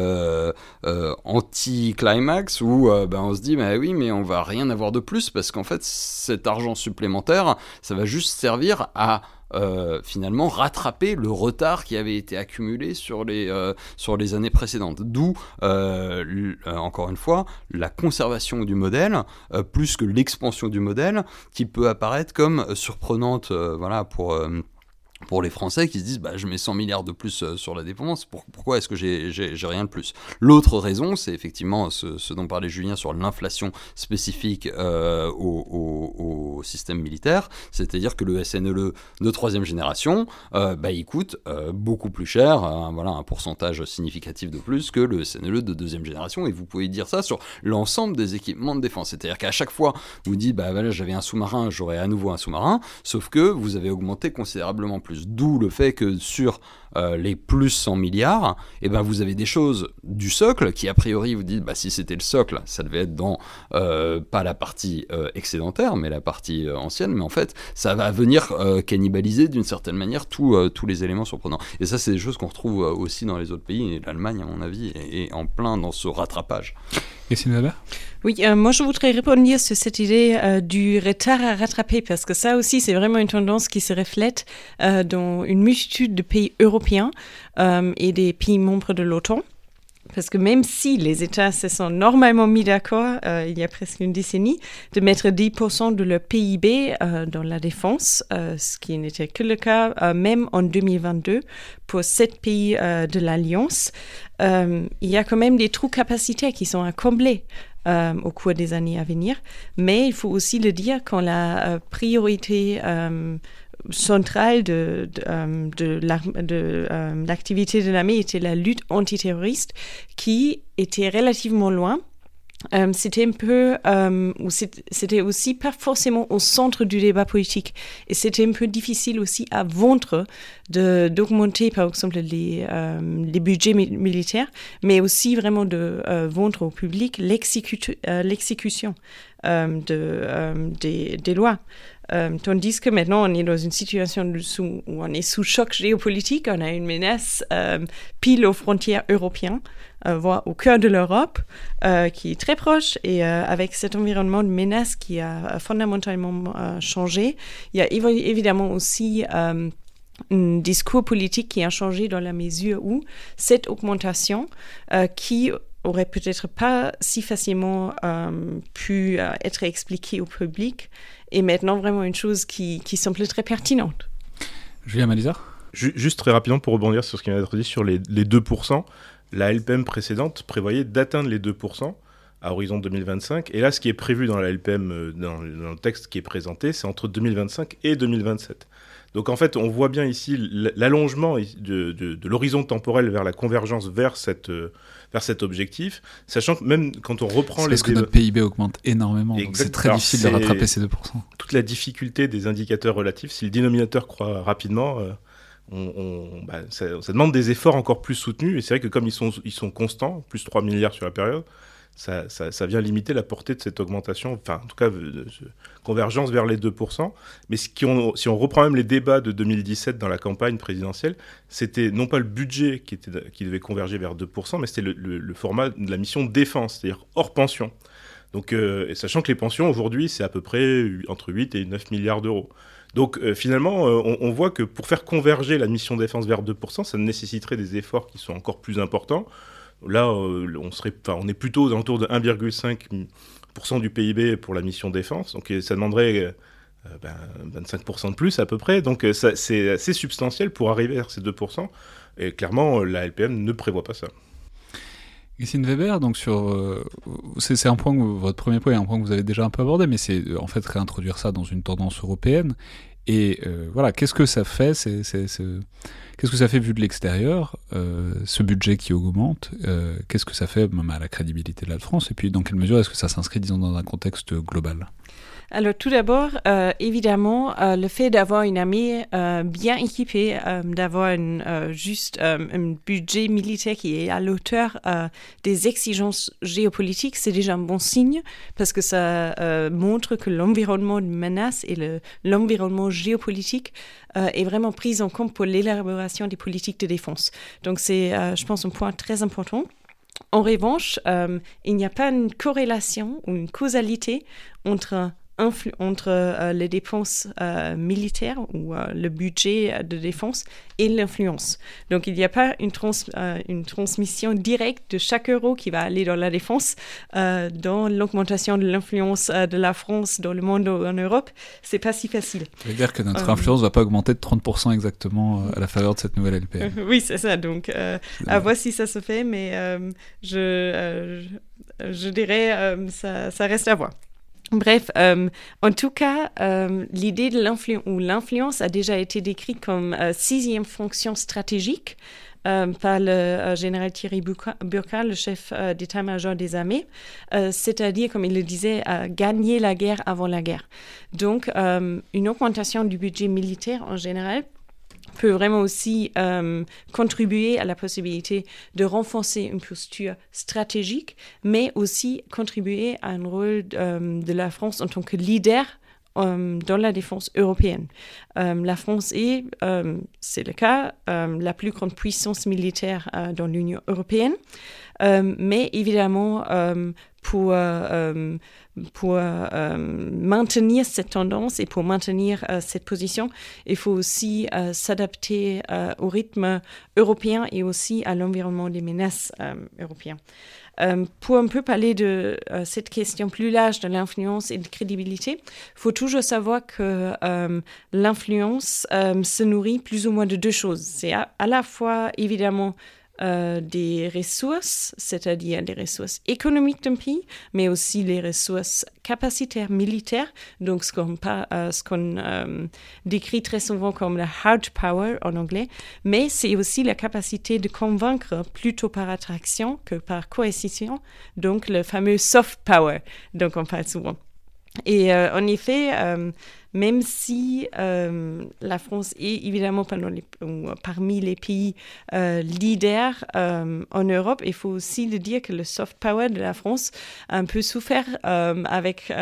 anti-climax où ben, on se dit bah oui mais on va rien avoir de plus parce qu'en fait cet argent supplémentaire ça va juste servir à euh, finalement rattraper le retard qui avait été accumulé sur les, euh, sur les années précédentes. D'où, euh, encore une fois, la conservation du modèle, plus que l'expansion du modèle, qui peut apparaître comme surprenante voilà, pour pour les Français qui se disent bah, je mets 100 milliards de plus euh, sur la dépense, pourquoi est-ce que j'ai rien de plus? L'autre raison, c'est effectivement ce, dont parlait Julien sur l'inflation spécifique euh, au, système militaire, c'est-à-dire que le SNLE de troisième génération, euh, bah, il coûte beaucoup plus cher, voilà, un pourcentage significatif de plus que le SNLE de deuxième génération, et vous pouvez dire ça sur l'ensemble des équipements de défense, c'est-à-dire qu'à chaque fois, vous dites bah voilà, j'avais un sous-marin, j'aurai à nouveau un sous-marin, sauf que vous avez augmenté considérablement plus D'où le fait que sur euh, les plus 100 milliards, et eh ben vous avez des choses du socle qui a priori vous dites bah si c'était le socle, ça devait être dans euh, pas la partie euh, excédentaire mais la partie ancienne, mais en fait ça va venir cannibaliser d'une certaine manière tous les éléments surprenants. Et ça c'est des choses qu'on retrouve aussi dans les autres pays et l'Allemagne à mon avis est, en plein dans ce rattrapage. Et oui, euh, moi je voudrais répondre sur cette idée euh, du retard à rattraper parce que ça aussi c'est vraiment une tendance qui se reflète euh, dans une multitude de pays européens et des pays membres de l'OTAN. Parce que même si les États se sont normalement mis d'accord, euh, il y a presque une décennie, de mettre 10% de leur PIB euh, dans la défense, euh, ce qui n'était que le cas même en 2022 pour sept pays de l'Alliance, il y a quand même des trous capacitaires qui sont à combler. au cours des années à venir. Mais il faut aussi le dire quand la priorité centrale de, de, euh, euh, l'activité de l'armée était la lutte antiterroriste qui était relativement loin. Euh, c'était un peu, ou c'était aussi pas forcément au centre du débat politique. Et c'était un peu difficile aussi à vendre d'augmenter, par exemple, les, les budgets militaires, mais aussi vraiment de vendre au public l'exécution de, des, lois. Euh, tandis que maintenant, on est dans une situation où on est sous choc géopolitique, on a une menace euh, pile aux frontières européennes, euh, voire au cœur de l'Europe, qui est très proche, et avec cet environnement de menace qui a fondamentalement changé, il y a évidemment aussi un discours politique qui a changé dans la mesure où cette augmentation qui aurait peut-être pas si facilement pu être expliquée au public est maintenant vraiment une chose qui, qui semble très pertinente. Julien Malizard Juste très rapidement pour rebondir sur ce qui vient d'être dit sur les, les 2%, la LPM précédente prévoyait d'atteindre les 2% à horizon 2025. Et là, ce qui est prévu dans la LPM, euh, dans, dans le texte qui est présenté, c'est entre 2025 et 2027. Donc en fait, on voit bien ici l'allongement de, de, l'horizon temporel vers la convergence vers, cette, euh, vers cet objectif, sachant que même quand on reprend les... Parce que notre PIB augmente énormément, donc c'est très difficile de rattraper ces 2%. Toute la difficulté des indicateurs relatifs, si le dénominateur croît rapidement... Euh, on, bah, ça, demande des efforts encore plus soutenus, et c'est vrai que comme ils sont, ils sont constants, plus 3 milliards sur la période, ça, vient limiter la portée de cette augmentation, enfin en tout cas de, convergence vers les 2%. Mais si on reprend même les débats de 2017 dans la campagne présidentielle, c'était non pas le budget qui, était, qui devait converger vers 2%, mais c'était le, format de la mission défense, c'est-à-dire hors pension. Donc, euh, sachant que les pensions aujourd'hui, c'est à peu près entre 8 et 9 milliards d'euros. Donc euh, finalement, euh, on, on, voit que pour faire converger la mission défense vers 2%, ça nécessiterait des efforts qui sont encore plus importants. Là, euh, on, serait, on est plutôt aux alentours de 1,5% du PIB pour la mission défense. Donc ça demanderait 25% euh, ben, de plus à peu près. Donc c'est assez substantiel pour arriver à ces 2%. Et clairement, la LPM ne prévoit pas ça. Christine Weber, donc sur, euh, c'est un point, votre premier point un point que vous avez déjà un peu abordé, mais c'est en fait réintroduire ça dans une tendance européenne. Et voilà, qu'est-ce que ça fait c'est, Qu'est-ce que ça fait vu de l'extérieur, euh, ce budget qui augmente euh, Qu'est-ce que ça fait même à la crédibilité de la France Et puis dans quelle mesure est-ce que ça s'inscrit, disons, dans un contexte global? Alors tout d'abord, euh, évidemment, euh, le fait d'avoir une armée euh, bien équipée, d'avoir un, juste un budget militaire qui est à l'auteur des exigences géopolitiques, c'est déjà un bon signe parce que ça montre que l'environnement de menace et l'environnement géopolitique est vraiment pris en compte pour l'élaboration des politiques de défense. Donc c'est, je pense, un point très important. En revanche, il n'y a pas une corrélation ou une causalité entre entre les dépenses militaires ou le budget de défense et l'influence. Donc il n'y a pas une, une transmission directe de chaque euro qui va aller dans la défense dans l'augmentation de l'influence de la France dans le monde ou en Europe. C'est pas si facile. Ça veut dire que notre influence ne va pas augmenter de 30% exactement à la faveur de cette nouvelle LPM. (laughs) oui, c'est ça. Donc à voir si ça se fait, mais je, je dirais euh, ça, ça reste à voir. Bref, euh, en tout cas, euh, l'idée de l'influence ou l'influence a déjà été décrite comme sixième fonction stratégique par le général Thierry Burkhardt, le chef d'état-major des armées, c'est-à-dire, comme il le disait, gagner la guerre avant la guerre. Donc, une augmentation du budget militaire en général peut vraiment aussi euh, contribuer à la possibilité de renforcer une posture stratégique, mais aussi contribuer à un rôle euh, de la France en tant que leader euh, dans la défense européenne. la France est, c'est le cas, la plus grande puissance militaire dans l'Union européenne, mais évidemment, pour pour euh, maintenir cette tendance et pour maintenir euh, cette position, il faut aussi euh, s'adapter au rythme européen et aussi à l'environnement des menaces européens. pour un peu parler de cette question plus large de l'influence et de crédibilité, il faut toujours savoir que l'influence se nourrit plus ou moins de deux choses. C'est à, la fois évidemment euh, des ressources, c'est-à-dire des ressources économiques d'un pays, mais aussi les ressources capacitaires militaires, donc ce qu'on, euh, euh, décrit très souvent comme la hard power en anglais, mais c'est aussi la capacité de convaincre plutôt par attraction que par coercition, donc le fameux soft power dont on parle souvent. Et en effet, même si euh, la France est évidemment parmi les pays euh, leaders euh, en Europe, il faut aussi le dire que le soft power de la France a un peu souffert avec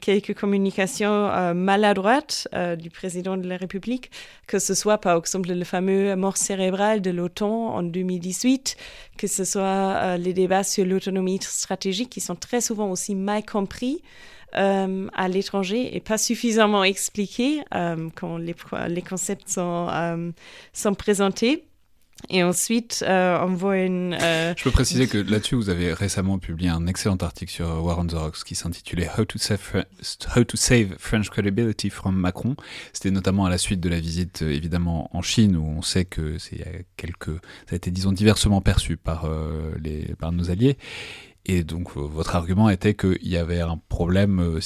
quelques communications maladroites du président de la République, que ce soit par exemple le fameux mort cérébrale de l'OTAN en 2018, que ce soit les débats sur l'autonomie stratégique qui sont très souvent aussi mal compris. Euh, à l'étranger et pas suffisamment expliqué euh, quand les, concepts sont, euh, sont présentés. Et ensuite, on voit une. Je peux préciser que là-dessus, vous avez récemment publié un excellent article sur War on qui s'intitulait How, How to Save French Credibility from Macron. C'était notamment à la suite de la visite, évidemment, en Chine, où on sait que c'est quelques, ça a été, disons, diversement perçu par, les, par nos alliés. Et donc euh, votre argument était qu'il y avait un problème, euh,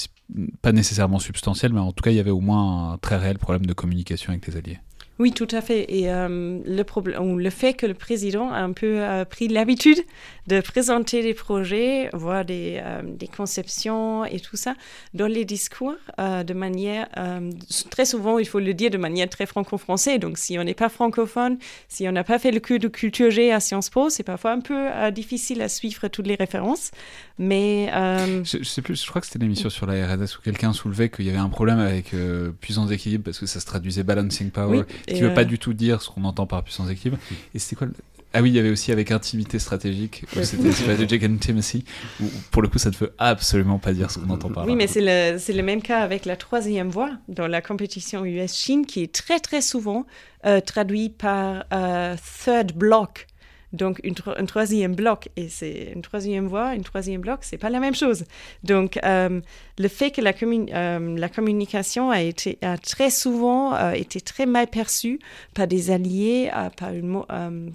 pas nécessairement substantiel, mais en tout cas il y avait au moins un très réel problème de communication avec les alliés. Oui, tout à fait. Et euh, le, problème, le fait que le président a un peu euh, pris l'habitude de présenter des projets, voire des, euh, des, conceptions et tout ça dans les discours de manière, très souvent, il faut le dire, de manière très franco-française. Donc, si on n'est pas francophone, si on n'a pas fait le cours de culture G à Sciences Po, c'est parfois un peu difficile à suivre toutes les références. Mais je, sais plus, je crois que c'était l'émission sur la RDS où quelqu'un soulevait qu'il y avait un problème avec puissance d'équilibre parce que ça se traduisait balancing power qui ne veut pas euh, du tout dire ce qu'on entend par puissance d'équilibre. Et c'était quoi Ah oui, il y avait aussi avec intimité stratégique, c'était Strategic Intimacy, où pour le coup, ça ne veut absolument pas dire ce qu'on entend par Oui, mais c'est le, le, même cas avec la troisième voie dans la compétition US-Chine, qui est très très souvent euh, traduit par euh, third block. Donc, une un troisième bloc, et c'est une troisième voie, une troisième bloc, c'est pas la même chose. Donc, euh, le fait que la, euh, communication a, été, très souvent euh, été très mal perçue par des alliés,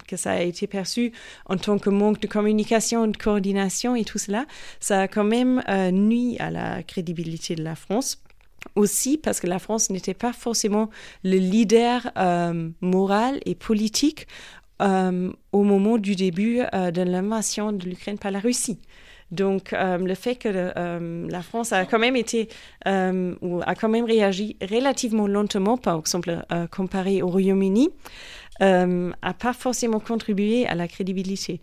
que ça a été perçu en tant que manque de communication, de coordination et tout cela, ça a quand même nuit à la crédibilité de la France aussi parce que la France n'était pas forcément le leader moral et politique euh, au moment du début euh, de l'invasion de l'Ukraine par la Russie. Donc, euh, le fait que la France a quand même été, ou a quand même réagi relativement lentement, par exemple, comparé au Royaume-Uni, n'a pas forcément contribué à la crédibilité.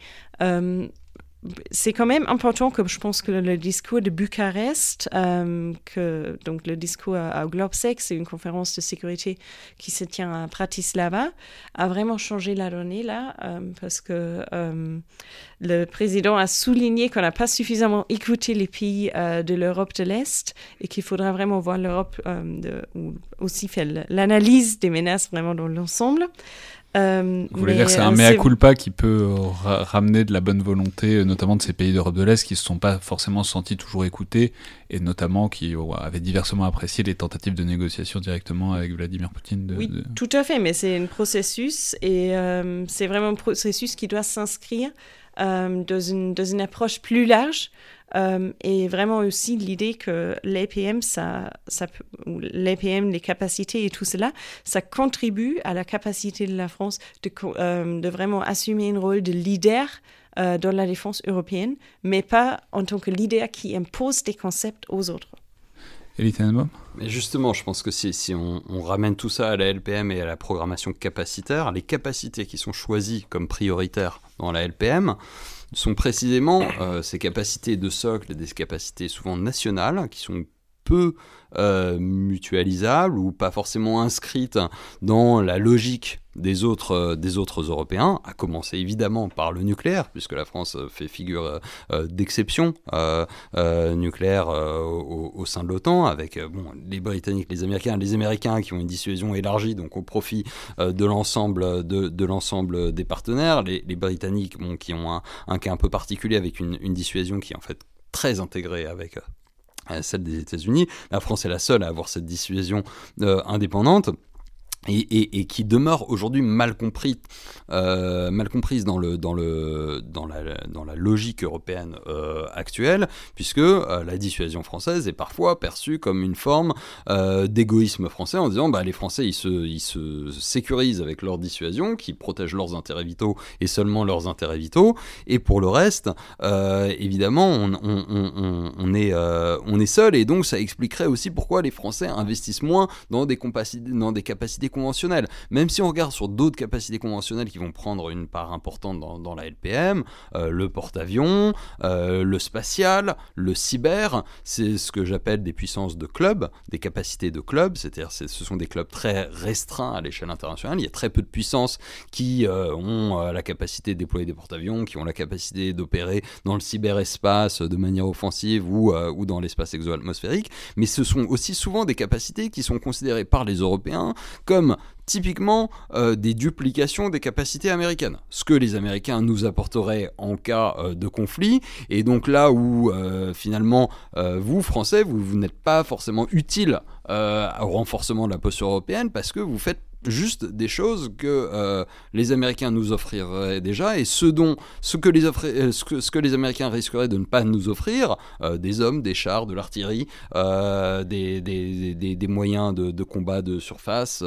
C'est quand même important que je pense que le discours de Bucarest, euh, donc le discours à, GlobSec, c'est une conférence de sécurité qui se tient à Bratislava, a vraiment changé la donnée là, euh, parce que euh, le président a souligné qu'on n'a pas suffisamment écouté les pays de l'Europe de l'Est et qu'il faudra vraiment voir l'Europe aussi faire l'analyse des menaces vraiment dans l'ensemble. Euh, Vous voulez dire que c'est un euh, mea culpa qui peut ramener de la bonne volonté, euh, notamment de ces pays d'Europe de l'Est qui ne se sont pas forcément sentis toujours écoutés, et notamment qui avaient diversement apprécié les tentatives de négociation directement avec Vladimir Poutine. oui, tout à fait, mais c'est un processus, et c'est vraiment un processus qui doit s'inscrire dans, une, dans une approche plus large euh, et vraiment aussi l'idée que l'APM, ça, ça, l'APM, les capacités et tout cela, ça contribue à la capacité de la France de, euh, de vraiment assumer un rôle de leader euh, dans la défense européenne, mais pas en tant que leader qui impose des concepts aux autres. Mais justement, je pense que si, si on, on, ramène tout ça à la LPM et à la programmation capacitaire, les capacités qui sont choisies comme prioritaires dans la LPM, sont précisément euh, ces capacités de socle, des capacités souvent nationales, qui sont peu euh, mutualisables ou pas forcément inscrites dans la logique des autres, euh, des autres Européens, à commencer évidemment par le nucléaire, puisque la France fait figure d'exception nucléaire au, sein de l'OTAN, avec bon, les Britanniques, les Américains, les Américains qui ont une dissuasion élargie, donc au profit de l'ensemble de, des partenaires, les, Britanniques qui ont un, cas un peu particulier avec une dissuasion qui est en fait très intégrée avec celle des États-Unis. La France est la seule à avoir cette dissuasion euh, indépendante et, qui demeure aujourd'hui mal compris, euh, mal comprise dans le dans le dans la dans la logique européenne euh, actuelle, puisque euh, la dissuasion française est parfois perçue comme une forme d'égoïsme français en disant bah les Français ils se ils se sécurisent avec leur dissuasion qui protège leurs intérêts vitaux et seulement leurs intérêts vitaux. Et pour le reste évidemment on, on, on, on est on est seul. Et donc ça expliquerait aussi pourquoi les Français investissent moins dans des capacités conventionnelles. Même si on regarde sur d'autres capacités conventionnelles qui vont prendre une part importante dans, la LPM, euh, le porte-avions, euh, le spatial, le cyber, c'est ce que j'appelle des puissances de club, des capacités de club, c'est-à-dire ce sont des clubs très restreints à l'échelle internationale. Il y a très peu de puissances qui euh, ont la capacité de déployer des porte-avions, qui ont la capacité d'opérer dans le cyberespace de manière offensive ou, ou dans l'espace exo-atmosphérique, mais ce sont aussi souvent des capacités qui sont considérées par les Européens comme typiquement euh, des duplications des capacités américaines. Ce que les Américains nous apporteraient en cas euh, de conflit. Et donc là où euh, finalement vous, Français, vous, vous n'êtes pas forcément utile au renforcement de la posture européenne parce que vous faites juste des choses que euh, les Américains nous offriraient déjà et ce dont ce que les euh, ce, que, ce que les Américains risqueraient de ne pas nous offrir euh, des hommes des chars de l'artillerie des, des, des, des, moyens de, de, combat de surface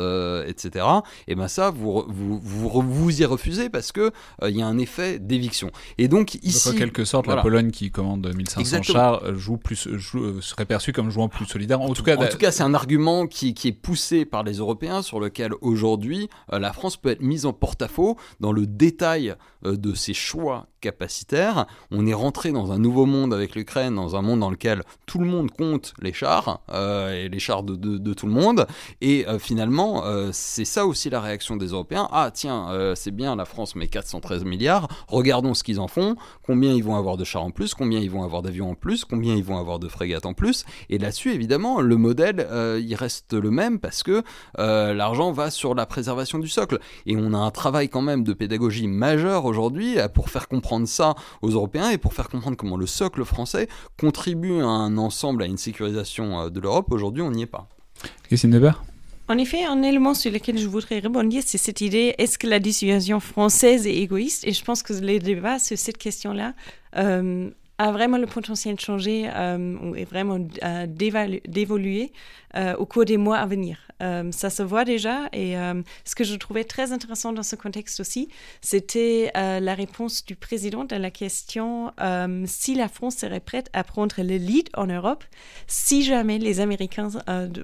etc et ben ça vous vous, vous, vous y refusez parce que il y a un effet d'éviction. Et donc ici en quelque sorte la Pologne qui commande 1500 chars joue plus joue, serait perçue comme jouant plus solidaire. En, tout cas en tout cas c'est un argument qui, qui est poussé par les Européens sur lequel aujourd'hui, euh, la France peut être mise en porte-à-faux dans le détail euh, de ses choix capacitaires. On est rentré dans un nouveau monde avec l'Ukraine, dans un monde dans lequel tout le monde compte les chars, euh, et les chars de, tout le monde. Et finalement, c'est ça aussi la réaction des Européens. Ah tiens, c'est bien, la France met 413 milliards, regardons ce qu'ils en font, combien ils vont avoir de chars en plus, combien ils vont avoir d'avions en plus, combien ils vont avoir de frégates en plus. Et là-dessus, évidemment, le modèle, il reste le même parce que l'argent va sur la préservation du socle. Et on a un travail quand même de pédagogie majeur aujourd'hui euh, pour faire comprendre ça aux Européens et pour faire comprendre comment le socle français contribue à un ensemble, à une sécurisation euh, de l'Europe. Aujourd'hui, on n'y est pas. Christine Debert en effet, un élément sur lequel je voudrais rebondir, c'est cette idée est-ce que la dissuasion française est égoïste? Et je pense que les débats sur cette question-là euh, a vraiment le potentiel de changer euh, et vraiment d'évoluer euh, au cours des mois à venir. Euh, ça se voit déjà et ce que je trouvais très intéressant dans ce contexte aussi, c'était la réponse du président à la question si la France serait prête à prendre le lead en Europe si jamais les Américains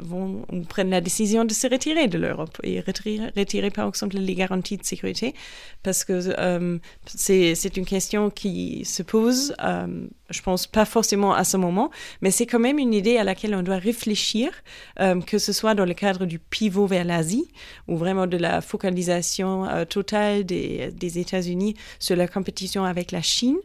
vont prendre la décision de se retirer de l'Europe et retirer, retirer, par exemple les garanties de sécurité parce que c'est une question qui se pose, je pense pas forcément à ce moment, mais c'est quand même une idée à laquelle on doit réfléchir, euh, que ce soit dans le cadre du pivot vers l'Asie, ou vraiment de la focalisation euh, totale des, États-Unis sur la compétition avec la Chine,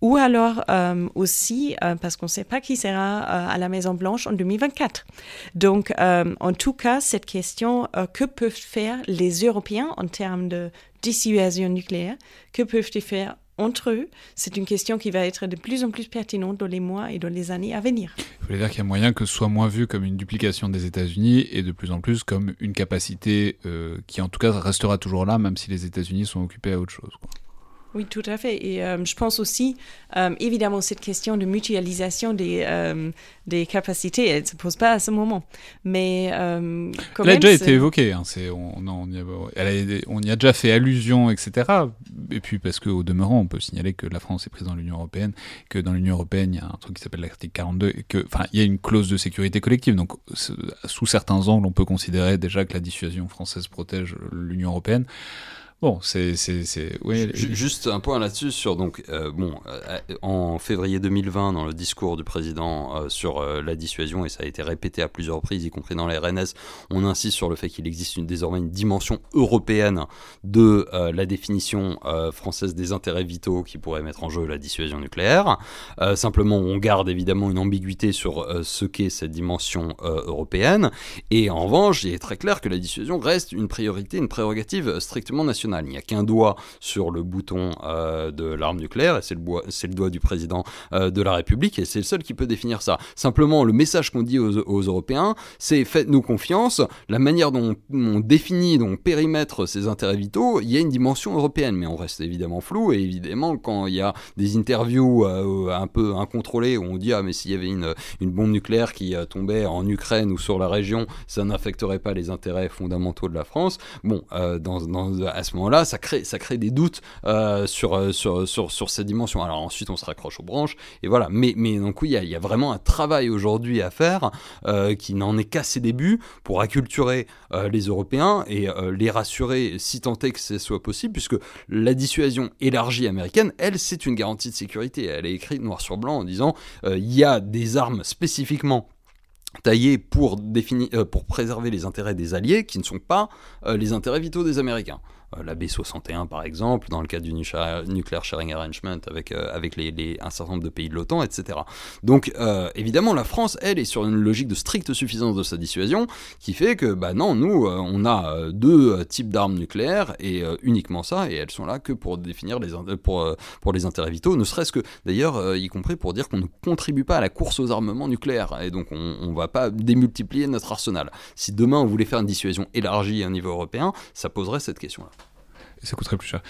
ou alors euh, aussi parce qu'on ne sait pas qui sera à la Maison Blanche en 2024. Donc, en tout cas, cette question, que peuvent faire les Européens en termes de dissuasion nucléaire, que peuvent-ils faire entre eux, c'est une question qui va être de plus en plus pertinente dans les mois et dans les années à venir. Vous voulez dire qu'il y a moyen que ce soit moins vu comme une duplication des États-Unis et de plus en plus comme une capacité euh, qui en tout cas restera toujours là, même si les États-Unis sont occupés à autre chose. Oui, tout à fait. Et euh, je pense aussi, euh, évidemment, cette question de mutualisation des, euh, des capacités, elle ne se pose pas à ce moment. Mais quand elle a déjà été évoquée. Hein, on, on, y a, on, y a, déjà fait allusion, etc. Et puis parce qu'au demeurant, on peut signaler que la France est prise dans l'Union européenne, que dans l'Union européenne, il y a un truc qui s'appelle l'article 42, et que, enfin, il y a une clause de sécurité collective. Donc, sous certains angles, on peut considérer déjà que la dissuasion française protège l'Union européenne. Bon, c'est. Juste un point là-dessus sur. Donc, euh, bon, euh, en février 2020, dans le discours du président euh, sur la dissuasion, et ça a été répété à plusieurs reprises, y compris dans la RNS, on insiste sur le fait qu'il existe une, désormais une dimension européenne de la définition française des intérêts vitaux qui pourrait mettre en jeu la dissuasion nucléaire. simplement, on garde évidemment une ambiguïté sur ce qu'est cette dimension européenne. Et en revanche, il est très clair que la dissuasion reste une priorité, une prérogative strictement nationale. Il n'y a qu'un doigt sur le bouton euh, de l'arme nucléaire, et c'est le, le, doigt du président euh, de la République, et c'est le seul qui peut définir ça. Simplement, le message qu'on dit aux, Européens, c'est faites-nous confiance, la manière dont on définit, dont on périmètre ces intérêts vitaux, il y a une dimension européenne, mais on reste évidemment flou, et évidemment, quand il y a des interviews euh, un peu incontrôlées, où on dit, ah mais s'il y avait une, une bombe nucléaire qui tombait en Ukraine ou sur la région, ça n'affecterait pas les intérêts fondamentaux de la France. Bon, dans, dans, à ce là ça crée, ça crée des doutes euh, sur, euh, sur, sur, sur, cette dimension. Alors ensuite, on se raccroche aux branches, et voilà. Mais, mais donc oui, il y, a vraiment un travail aujourd'hui à faire euh, qui n'en est qu'à ses débuts pour acculturer les Européens et les rassurer si tant est que ce soit possible, puisque la dissuasion élargie américaine, elle, c'est une garantie de sécurité. Elle est écrite noir sur blanc en disant il y a des armes spécifiquement taillées pour, pour préserver les intérêts des alliés qui ne sont pas les intérêts vitaux des Américains. Euh, la B61 par exemple, dans le cadre du Nuclear Sharing Arrangement avec, euh, avec les, un certain nombre de pays de l'OTAN, etc. Donc euh, évidemment la France, elle, est sur une logique de stricte suffisance de sa dissuasion qui fait que, bah non, nous, on a deux types d'armes nucléaires et uniquement ça, et elles sont là que pour définir les, pour, pour les intérêts vitaux, ne serait-ce que d'ailleurs, y compris pour dire qu'on ne contribue pas à la course aux armements nucléaires, et donc on ne va pas démultiplier notre arsenal. Si demain on voulait faire une dissuasion élargie à un niveau européen, ça poserait cette question-là ça coûterait plus cher.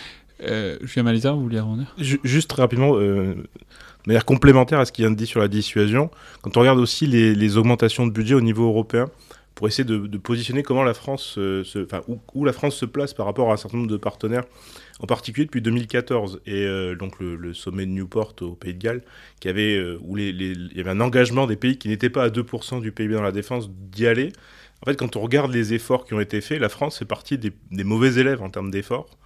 Euh, Julien Malisa, vous vouliez rebondir Juste rapidement, euh, de manière complémentaire à ce qu'il vient de dire sur la dissuasion, quand on regarde aussi les, augmentations de budget au niveau européen, pour essayer de, positionner comment la France, euh, se, enfin, où, la France se place par rapport à un certain nombre de partenaires, en particulier depuis 2014 et euh, donc le, sommet de Newport au Pays de Galles, qui avait où il y avait un engagement des pays qui n'étaient pas à 2% du PIB dans la défense d'y aller. En fait, quand on regarde les efforts qui ont été faits, la France fait partie des, des mauvais élèves en termes d'efforts.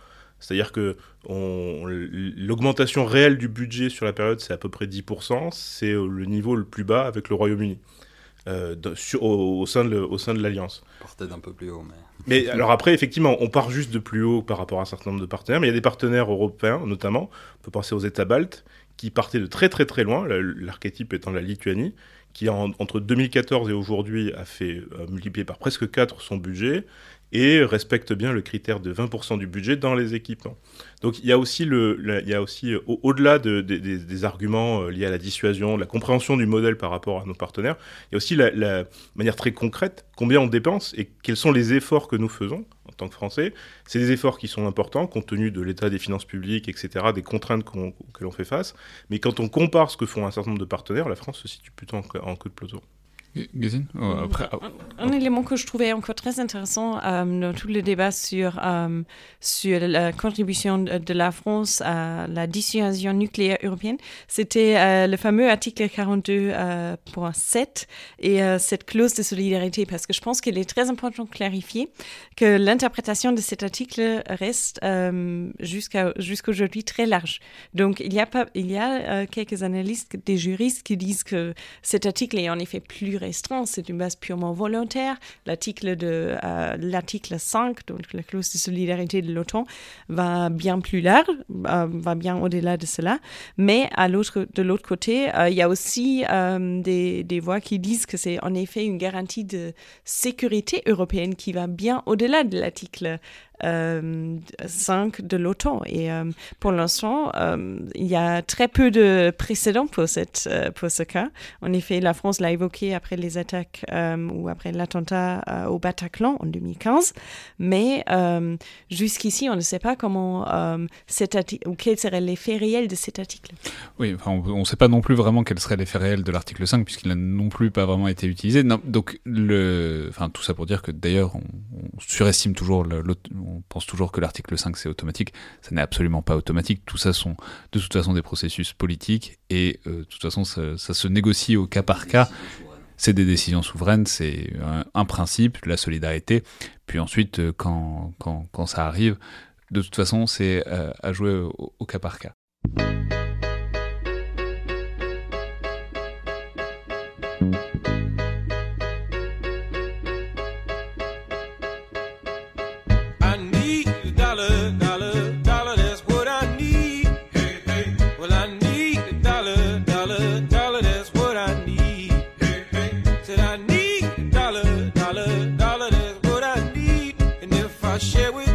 C'est-à-dire que l'augmentation réelle du budget sur la période, c'est à peu près 10%. C'est euh, le niveau le plus bas avec le Royaume-Uni. Euh, au, sein de l'Alliance. Partait d'un peu plus haut, mais... (laughs) Mais alors après, effectivement, on part juste de plus haut par rapport à un certain nombre de partenaires, mais il y a des partenaires européens, notamment, on peut penser aux États baltes, qui partaient de très très très loin, l'archétype étant la Lituanie, qui entre 2014 et aujourd'hui a fait multiplier par presque 4 son budget, et respecte bien le critère de 20% du budget dans les équipements. Donc il y a aussi, le, il y a aussi au-delà des arguments euh, liés à la dissuasion, la compréhension du modèle par rapport à nos partenaires, il y a aussi la, manière très concrète, combien on dépense et quels sont les efforts que nous faisons en tant que Français. C'est des efforts qui sont importants compte tenu de l'état des finances publiques, etc., des contraintes que l'on fait face. Mais quand on compare ce que font un certain nombre de partenaires, la France se situe plutôt en, en queue de peloton. Un, élément que je trouvais encore très intéressant euh, dans tout le débat sur, euh, sur la contribution de la France à la dissuasion nucléaire européenne, c'était euh, le fameux article 42.7 et cette clause de solidarité, parce que je pense qu'il est très important de clarifier que l'interprétation de cet article reste jusqu'à jusqu'aujourd'hui très large. Donc il y a, pas, il y a quelques analystes, des juristes qui disent que cet article est en effet plus c'est une base purement volontaire. L'article de euh, l'article 5, donc la clause de solidarité de l'OTAN, va bien plus large, euh, va bien au-delà de cela. Mais de l'autre côté, euh, il y a aussi des, des voix qui disent que c'est en effet une garantie de sécurité européenne qui va bien au-delà de l'article 5 euh, de l'OTAN. Et euh, pour l'instant, euh, il y a très peu de précédents pour, cette, pour ce cas. En effet, la France l'a évoqué après les attaques ou après l'attentat au Bataclan en 2015. Mais jusqu'ici, on ne sait pas comment cet ou quel serait l'effet réel de cet article. Oui, on ne sait pas non plus vraiment quel serait l'effet réel de l'article 5 puisqu'il n'a non plus pas vraiment été utilisé. donc, le, enfin, tout ça pour dire que d'ailleurs, on, surestime toujours le, on pense toujours que l'article 5 c'est automatique. Ça n'est absolument pas automatique. Tout ça sont de toute façon des processus politiques et euh, de toute façon ça, se négocie au cas par cas. C'est des décisions souveraines, c'est un, principe, la solidarité. Puis ensuite, euh, quand, quand, quand, ça arrive, de toute façon, c'est euh, à jouer au cas par cas. Deuxième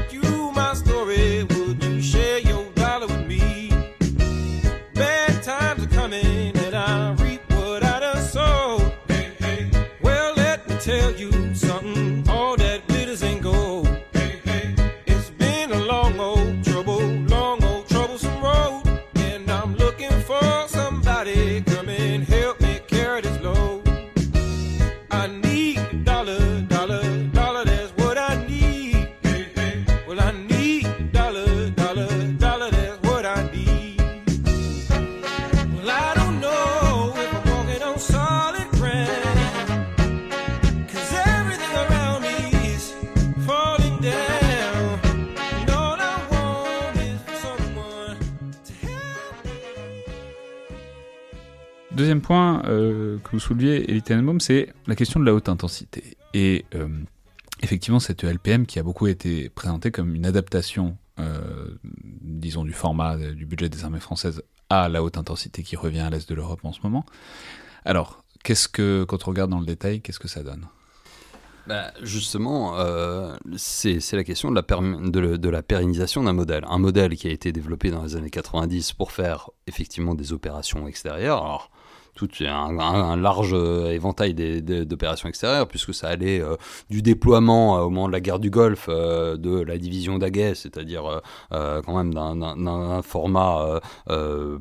vous souleviez, Elite c'est la question de la haute intensité. Et euh, effectivement, cette LPM qui a beaucoup été présentée comme une adaptation, euh, disons, du format du budget des armées françaises à la haute intensité qui revient à l'est de l'Europe en ce moment. Alors, qu'est-ce que, quand on regarde dans le détail, qu'est-ce que ça donne? Bah, justement, euh, c'est la question de la, de la pérennisation d'un modèle. Un modèle qui a été développé dans les années 90 pour faire effectivement des opérations extérieures. Alors, tout un, large euh, éventail d'opérations extérieures, puisque ça allait euh, du déploiement euh, au moment de la guerre du Golfe de la division d'Aguet, c'est-à-dire quand même d'un format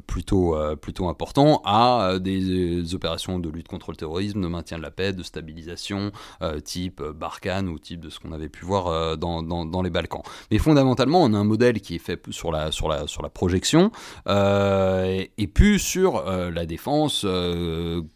plutôt, plutôt important, à des, opérations de lutte contre le terrorisme, de maintien de la paix, de stabilisation, type Barkhane ou type de ce qu'on avait pu voir dans, dans, les Balkans. Mais fondamentalement, on a un modèle qui est fait sur la, sur la, sur la projection et, et, plus sur la défense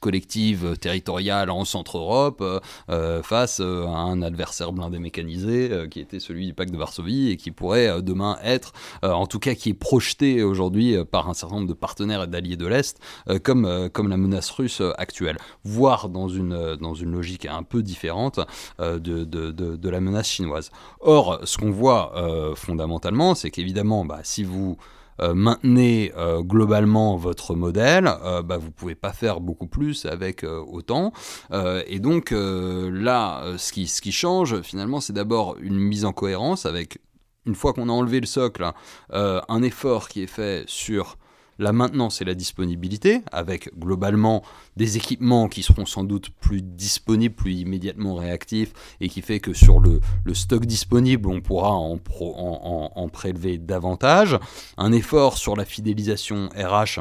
collective territoriale en Centre-Europe euh, face euh, à un adversaire blindé mécanisé qui était celui du pacte de Varsovie et qui pourrait demain être, en tout cas qui est projeté aujourd'hui par un certain nombre de partenaires et d'alliés de l'Est comme, comme la menace russe actuelle, voire dans une, dans une logique un peu différente de, de, de, la menace chinoise. Or, ce qu'on voit fondamentalement, c'est qu'évidemment, bah, si vous euh, maintenez euh, globalement votre modèle, euh, bah, vous pouvez pas faire beaucoup plus avec autant. et donc là, ce qui, ce qui change finalement, c'est d'abord une mise en cohérence avec, une fois qu'on a enlevé le socle, un effort qui est fait sur la maintenance et la disponibilité, avec globalement des équipements qui seront sans doute plus disponibles, plus immédiatement réactifs, et qui fait que sur le, stock disponible, on pourra en, en, prélever davantage. Un effort sur la fidélisation RH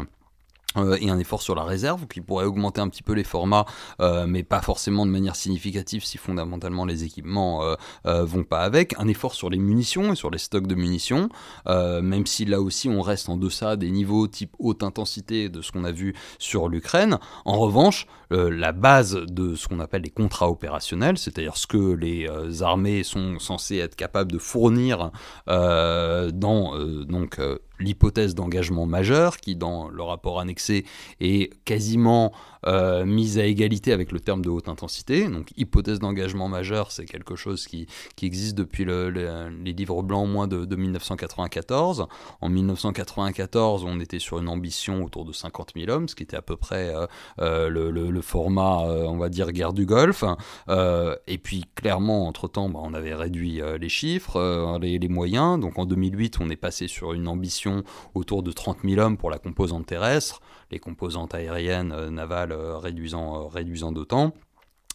Euh, et un effort sur la réserve qui pourrait augmenter un petit peu les formats, euh, mais pas forcément de manière significative si fondamentalement les équipements euh, vont pas avec. Un effort sur les munitions et sur les stocks de munitions, même si là aussi on reste en deçà des niveaux type haute intensité de ce qu'on a vu sur l'Ukraine. En revanche, la base de ce qu'on appelle les contrats opérationnels, c'est-à-dire ce que les armées sont censées être capables de fournir dans donc l'hypothèse d'engagement majeur qui dans le rapport annexé est quasiment euh, mise à égalité avec le terme de haute intensité. Donc hypothèse d'engagement majeur, c'est quelque chose qui, existe depuis le, les livres blancs au moins de, 1994. En 1994, on était sur une ambition autour de 50 000 hommes, ce qui était à peu près euh, euh, le, format, on va dire, guerre du Golfe. et puis clairement, entre-temps, bah, on avait réduit les chiffres, les moyens. Donc en 2008, on est passé sur une ambition autour de 30 000 hommes pour la composante terrestre, les composantes aériennes, navales, euh, réduisant, euh, réduisant d'autant.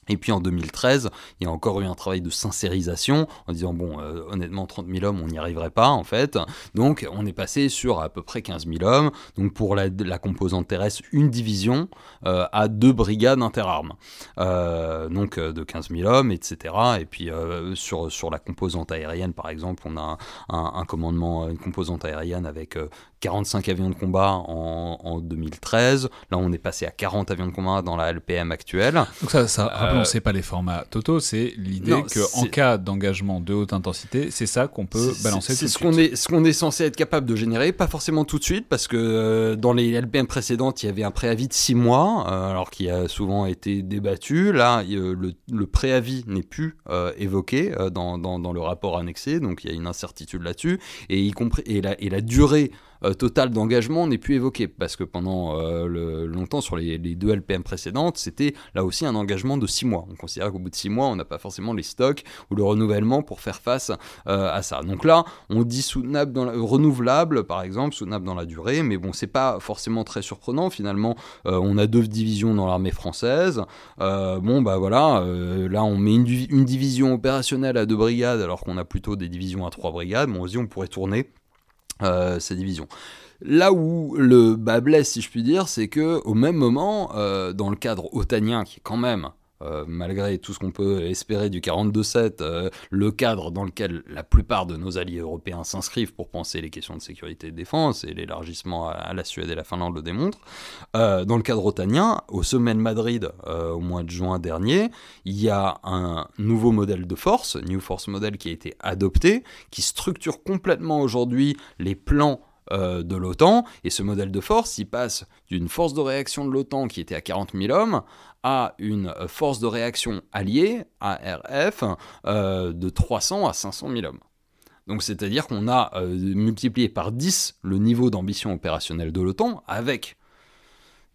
Et puis en 2013, il y a encore eu un travail de sincérisation en disant bon, euh, honnêtement, 30 000 hommes, on n'y arriverait pas en fait. Donc on est passé sur à peu près 15 000 hommes. Donc pour la, composante terrestre, une division euh, à deux brigades interarmes. Euh, donc de 15 000 hommes, etc. Et puis sur, sur la composante aérienne, par exemple, on a un, commandement, une composante aérienne avec 45 avions de combat en, en, 2013. Là, on est passé à 40 avions de combat dans la LPM actuelle. Donc ça, ça rappelons, c'est pas les formats totaux, c'est l'idée qu'en cas d'engagement de haute intensité, c'est ça qu'on peut balancer C'est ce qu'on est, ce qu'on est censé être capable de générer, pas forcément tout de suite, parce que euh, dans les LPM précédentes, il y avait un préavis de 6 mois, euh, alors qu'il a souvent été débattu. Là, le, le, préavis n'est plus euh, évoqué dans, dans, dans, le rapport annexé, donc il y a une incertitude là-dessus, et y compris et la, et la durée euh, total d'engagement n'est plus évoqué parce que pendant euh, longtemps sur les, deux LPM précédentes, c'était là aussi un engagement de 6 mois. On considère qu'au bout de 6 mois, on n'a pas forcément les stocks ou le renouvellement pour faire face euh, à ça. Donc là, on dit soutenable dans renouvelable par exemple, soutenable dans la durée, mais bon, c'est pas forcément très surprenant finalement. on a deux divisions dans l'armée française. bon, bah voilà, là on met une, division opérationnelle à deux brigades alors qu'on a plutôt des divisions à trois brigades. Bon, dit on pourrait tourner euh, ces divisions. Là où le bas blesse, si je puis dire, c'est que au même moment, euh, dans le cadre otanien, qui est quand même euh, malgré tout ce qu'on peut espérer du 42-7, euh, le cadre dans lequel la plupart de nos alliés européens s'inscrivent pour penser les questions de sécurité et de défense, et l'élargissement à, la Suède et la Finlande le démontrent. Euh, dans le cadre otanien, au sommet de Madrid, au mois de juin dernier, il y a un nouveau modèle de force, New Force Model, qui a été adopté, qui structure complètement aujourd'hui les plans de l'OTAN, et ce modèle de force, il passe d'une force de réaction de l'OTAN qui était à 40 000 hommes à une force de réaction alliée, ARF, euh, de 300 à 500 000 hommes. Donc c'est-à-dire qu'on a euh, multiplié par 10 le niveau d'ambition opérationnelle de l'OTAN avec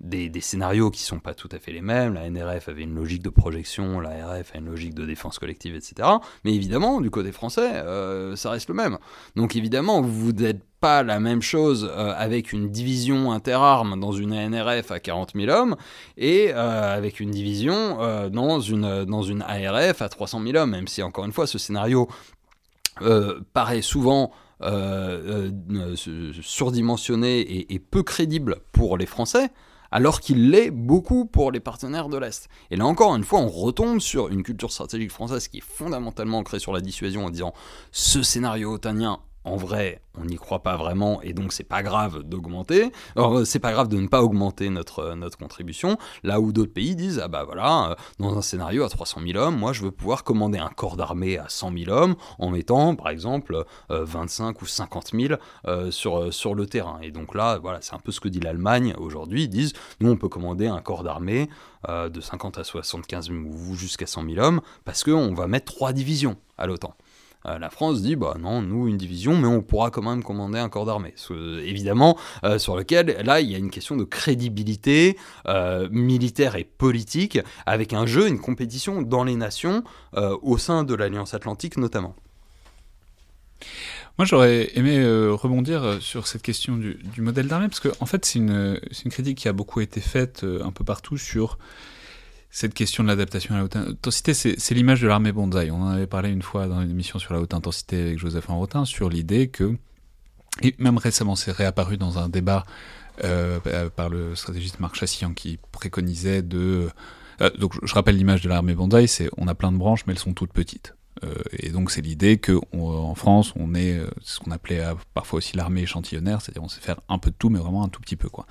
des, scénarios qui sont pas tout à fait les mêmes. La NRF avait une logique de projection, la RF a une logique de défense collective, etc. Mais évidemment, du côté français, euh, ça reste le même. Donc évidemment, vous n'êtes pas la même chose euh, avec une division interarmes dans une NRF à 40 000 hommes et euh, avec une division dans, une, dans ARF à 300 000 hommes, même si encore une fois ce scénario paraît souvent surdimensionné et, peu crédible pour les Français, alors qu'il l'est beaucoup pour les partenaires de l'Est. Et là encore, une fois, on retombe sur une culture stratégique française qui est fondamentalement ancrée sur la dissuasion en disant ce scénario otanien, en vrai, on n'y croit pas vraiment et donc c'est pas grave d'augmenter. Alors c'est pas grave de ne pas augmenter notre, notre contribution. Là où d'autres pays disent ah bah voilà, euh, dans un scénario à 300 000 hommes, moi je veux pouvoir commander un corps d'armée à 100 000 hommes en mettant par exemple 25 euh, ou 50 000 euh, sur, sur le terrain. Et donc là, voilà, c'est un peu ce que dit l'Allemagne aujourd'hui. Ils disent nous on peut commander un corps d'armée de 50 à 75 000 ou jusqu'à 100 000 hommes parce qu'on va mettre trois divisions à l'OTAN. Euh, la France dit bah non, nous une division, mais on pourra quand même commander un corps d'armée. Évidemment, euh, sur lequel là il y a une question de crédibilité euh, militaire et politique avec un jeu, une compétition dans les nations au sein de l'Alliance Atlantique notamment. Moi, j'aurais aimé rebondir sur cette question du, modèle d'armée, parce qu'en en fait, c'est une, critique qui a beaucoup été faite un peu partout sur cette question de l'adaptation à la haute intensité, c'est l'image de l'armée bonsaï. On en avait parlé une fois dans une émission sur la haute intensité avec Joseph Enrotin, sur l'idée que, et même récemment c'est réapparu dans un débat par le stratégiste Marc Chassian qui préconisait de... donc je rappelle l'image de l'armée bonsaï, c'est on a plein de branches mais elles sont toutes petites. Euh, et donc c'est l'idée qu'en France, on est euh, ce qu'on appelait euh, parfois aussi l'armée échantillonnaire, c'est-à-dire on sait faire un peu de tout, mais vraiment un tout petit peu. quoi.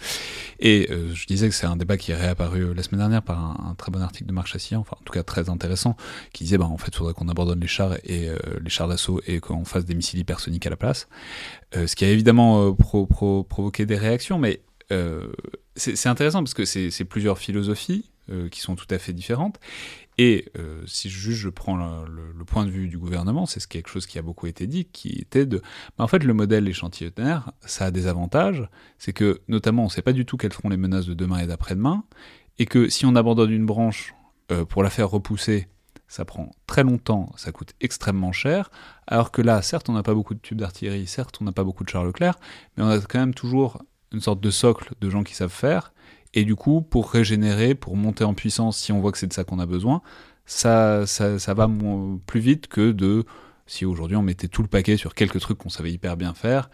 Et je disais que c'est un débat qui est réapparu la semaine dernière par un, très bon article de Marc Chassian, enfin en tout cas très intéressant, qui disait bah, en fait il faudrait qu'on abandonne les chars et les chars d'assaut et qu'on fasse des missiles hypersoniques à la place. ce qui a évidemment provoqué des réactions, mais c'est intéressant parce que c'est plusieurs philosophies qui sont tout à fait différentes. Et euh, si juste je prends le, point de vue du gouvernement, c'est quelque chose qui a beaucoup été dit, qui était de... Bah, en fait, le modèle échantillonnaire, ça a des avantages, c'est que notamment on ne sait pas du tout quelles seront les menaces de demain et d'après-demain, et que si on abandonne une branche euh, pour la faire repousser, ça prend très longtemps, ça coûte extrêmement cher, alors que là, certes, on n'a pas beaucoup de tubes d'artillerie, certes, on n'a pas beaucoup de chars Leclerc, mais on a quand même toujours une sorte de socle de gens qui savent faire, et du coup, pour régénérer, pour monter en puissance, si on voit que c'est de ça qu'on a besoin, ça, ça, va plus vite que de si aujourd'hui on mettait tout le paquet sur quelques trucs qu'on savait hyper bien faire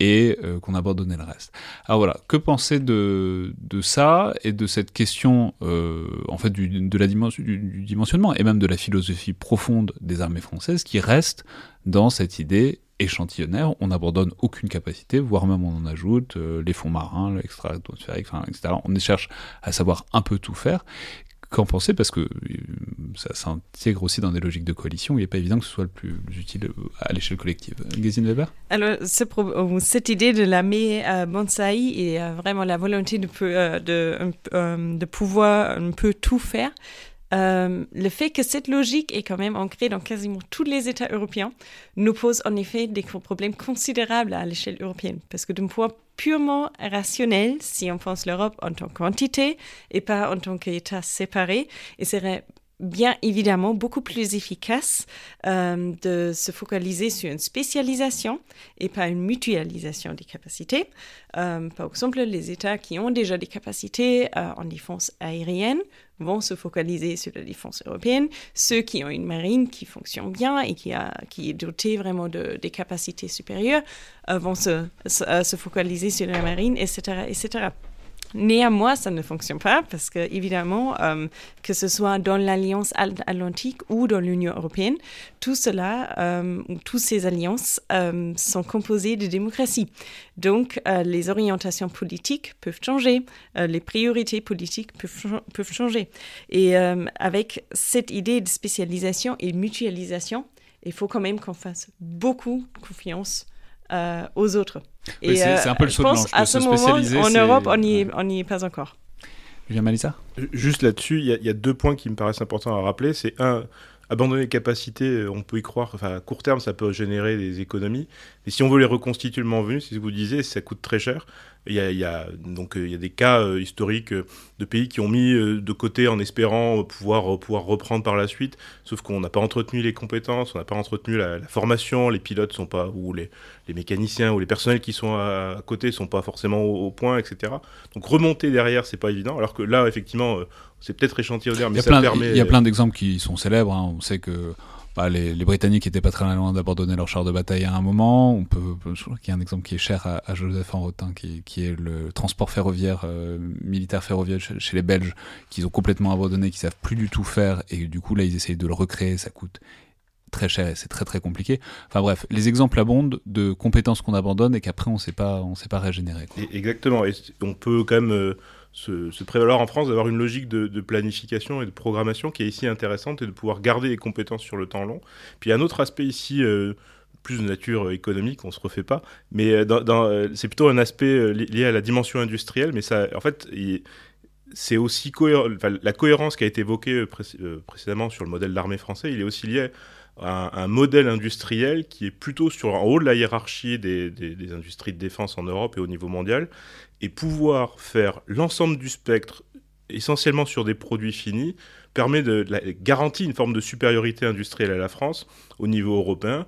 et euh, qu'on abandonnait le reste. Alors voilà, que penser de, de ça et de cette question euh, en fait du, de la dimension, du, dimensionnement et même de la philosophie profonde des armées françaises qui reste dans cette idée échantillonnaire, on n'abandonne aucune capacité, voire même on en ajoute, euh, les fonds marins, l'extra-atmosphérique, etc. On cherche à savoir un peu tout faire. Qu'en penser Parce que euh, ça s'intègre aussi dans des logiques de coalition, il n'est pas évident que ce soit le plus, utile euh, à l'échelle collective. Gesine Weber? Alors, cette idée de la euh, bonsaï et vraiment la volonté de, de, de pouvoir un peu tout faire, euh, le fait que cette logique est quand même ancrée dans quasiment tous les États européens nous pose en effet des problèmes considérables à l'échelle européenne. Parce que d'un point purement rationnel, si on pense l'Europe en tant qu'entité et pas en tant qu'État séparé, il serait bien évidemment beaucoup plus efficace euh, de se focaliser sur une spécialisation et pas une mutualisation des capacités. Euh, par exemple, les États qui ont déjà des capacités en défense aérienne vont se focaliser sur la défense européenne. Ceux qui ont une marine qui fonctionne bien et qui, a, qui est dotée vraiment de, des capacités supérieures euh, vont se, se, focaliser sur la marine, etc., etc. Néanmoins, ça ne fonctionne pas parce que, évidemment, euh, que ce soit dans l'Alliance Atlantique ou dans l'Union européenne, tout cela, euh, toutes ces alliances euh, sont composées de démocratie. Donc, les orientations politiques peuvent changer, les priorités politiques peuvent, peuvent changer. Et avec cette idée de spécialisation et mutualisation, il faut quand même qu'on fasse beaucoup confiance euh, aux autres. et c'est un peu le saut de pense à ce moment, en Europe, on n'y est pas encore. Julien Malissa Juste là-dessus, il y, a deux points qui me paraissent importants à rappeler. C'est un, abandonner les capacités, euh, on peut y croire, enfin, à court terme, ça peut générer des économies. Mais si on veut les reconstituer le moment venu, c'est ce que vous disiez, ça coûte très cher. Il y a, il y a donc, euh, il y a des cas euh, historiques de pays qui ont mis de côté en espérant pouvoir, pouvoir reprendre par la suite, sauf qu'on n'a pas entretenu les compétences, on n'a pas entretenu la, formation, les pilotes sont pas, ou les, les, mécaniciens ou les personnels qui sont à, côté sont pas forcément au, point, etc. Donc remonter derrière, c'est pas évident, alors que là, effectivement, c'est peut-être échantillonnaire, mais ça permet. Il y a plein d'exemples qui sont célèbres. Hein. On sait que bah, les, Britanniques n'étaient pas très loin d'abandonner leur char de bataille à un moment. On peut, je crois qu'il y a un exemple qui est cher à, Joseph Enrotin, qui, qui, est le transport ferroviaire, euh, militaire ferroviaire chez, les Belges, qu'ils ont complètement abandonné, qu'ils savent plus du tout faire, et du coup là ils essayent de le recréer, ça coûte très cher et c'est très très compliqué. Enfin bref, les exemples abondent de compétences qu'on abandonne et qu'après on on sait pas régénérer. Exactement, et on peut quand même euh, se, prévaloir en France d'avoir une logique de, planification et de programmation qui est ici intéressante et de pouvoir garder les compétences sur le temps long. Puis il y a un autre aspect ici, euh, plus de nature économique, on se refait pas, mais euh, euh, c'est plutôt un aspect lié à la dimension industrielle, mais ça, en fait, c'est aussi la cohérence qui a été évoquée précédemment sur le modèle de l'armée française, il est aussi lié à un, modèle industriel qui est plutôt sur en haut de la hiérarchie des, des, industries de défense en Europe et au niveau mondial, et pouvoir faire l'ensemble du spectre essentiellement sur des produits finis permet de, garantir une forme de supériorité industrielle à la France au niveau européen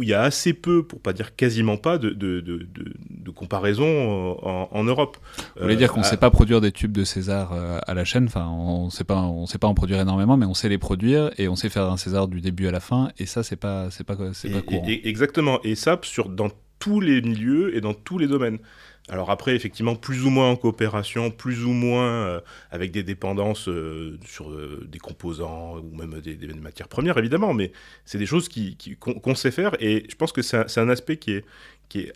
où il y a assez peu, pour pas dire quasiment pas, de, de, de, de comparaison en, Europe. Vous voulez dire qu'on ne euh, sait pas produire des tubes de César euh, à la chaîne? Enfin, on ne sait pas, on sait pas en produire énormément, mais on sait les produire et on sait faire un César du début à la fin. Et ça, c'est pas, c'est pas, c'est pas courant. exactement. Et ça, sur dans tous les milieux et dans tous les domaines. Alors après, effectivement, plus ou moins en coopération, plus ou moins avec des dépendances sur des composants ou même des, matières premières, évidemment, mais c'est des choses qu'on sait faire et je pense que c'est un, aspect qui est, qui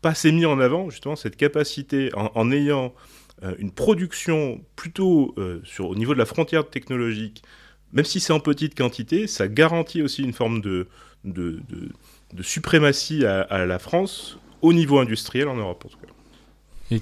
pas assez mis en avant, justement, cette capacité en, ayant une production plutôt sur, au niveau de la frontière technologique, même si c'est en petite quantité, ça garantit aussi une forme de, suprématie à, la France au niveau industriel en Europe en tout cas. Et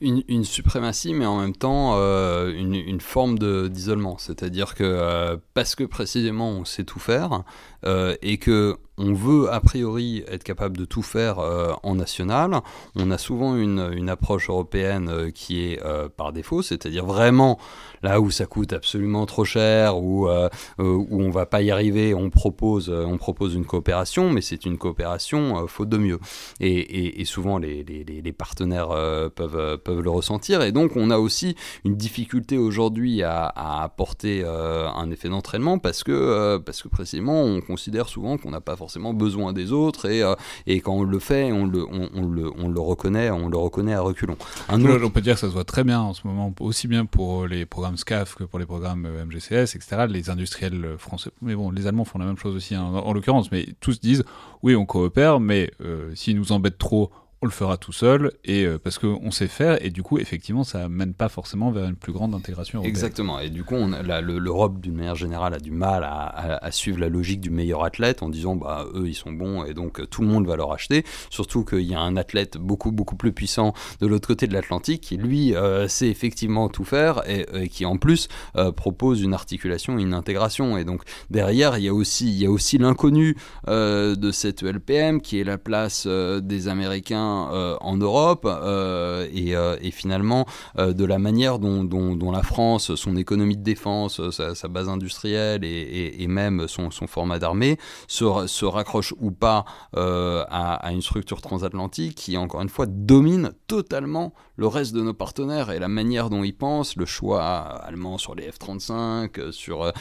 une, une, suprématie, mais en même temps euh, une, forme d'isolement. C'est-à-dire que euh, parce que précisément on sait tout faire euh, et que on veut a priori être capable de tout faire euh, en national. On a souvent une, approche européenne euh, qui est euh, par défaut, c'est-à-dire vraiment là où ça coûte absolument trop cher, ou où on va pas y arriver, on propose, on propose une coopération, mais c'est une coopération faute de mieux. Et, souvent les, partenaires peuvent, le ressentir. Et donc on a aussi une difficulté aujourd'hui à, apporter un effet d'entraînement parce que, parce que précisément on considère souvent qu'on n'a pas forcément besoin des autres et, euh, et quand on le fait, on le, on, le, on le reconnaît, on le reconnaît à reculons. Un autre... On peut dire que ça se voit très bien en ce moment, aussi bien pour les programmes SCAF que pour les programmes euh, MGCS, etc. Les industriels français, mais bon, les Allemands font la même chose aussi hein, en, l'occurrence, mais tous disent oui, on coopère, mais euh, s'ils nous embêtent trop, on le fera tout seul et euh, parce qu'on sait faire et du coup effectivement ça mène pas forcément vers une plus grande intégration européenne. Exactement. Et du coup l'Europe d'une manière générale a du mal à, suivre la logique du meilleur athlète en disant bah eux ils sont bons et donc tout le monde va leur acheter. Surtout qu'il y a un athlète beaucoup beaucoup plus puissant de l'autre côté de l'Atlantique qui lui euh, sait effectivement tout faire et, qui en plus euh, propose une articulation une intégration. Et donc derrière il y a aussi il y a aussi l'inconnu de cette ELPM qui est la place des Américains euh, en Europe euh, euh, et, finalement de la manière dont, la France, son économie de défense, sa, base industrielle et, même son, format d'armée se, raccroche ou pas à, une structure transatlantique qui, encore une fois, domine totalement le reste de nos partenaires et la manière dont ils pensent, le choix allemand sur les F-35, sur,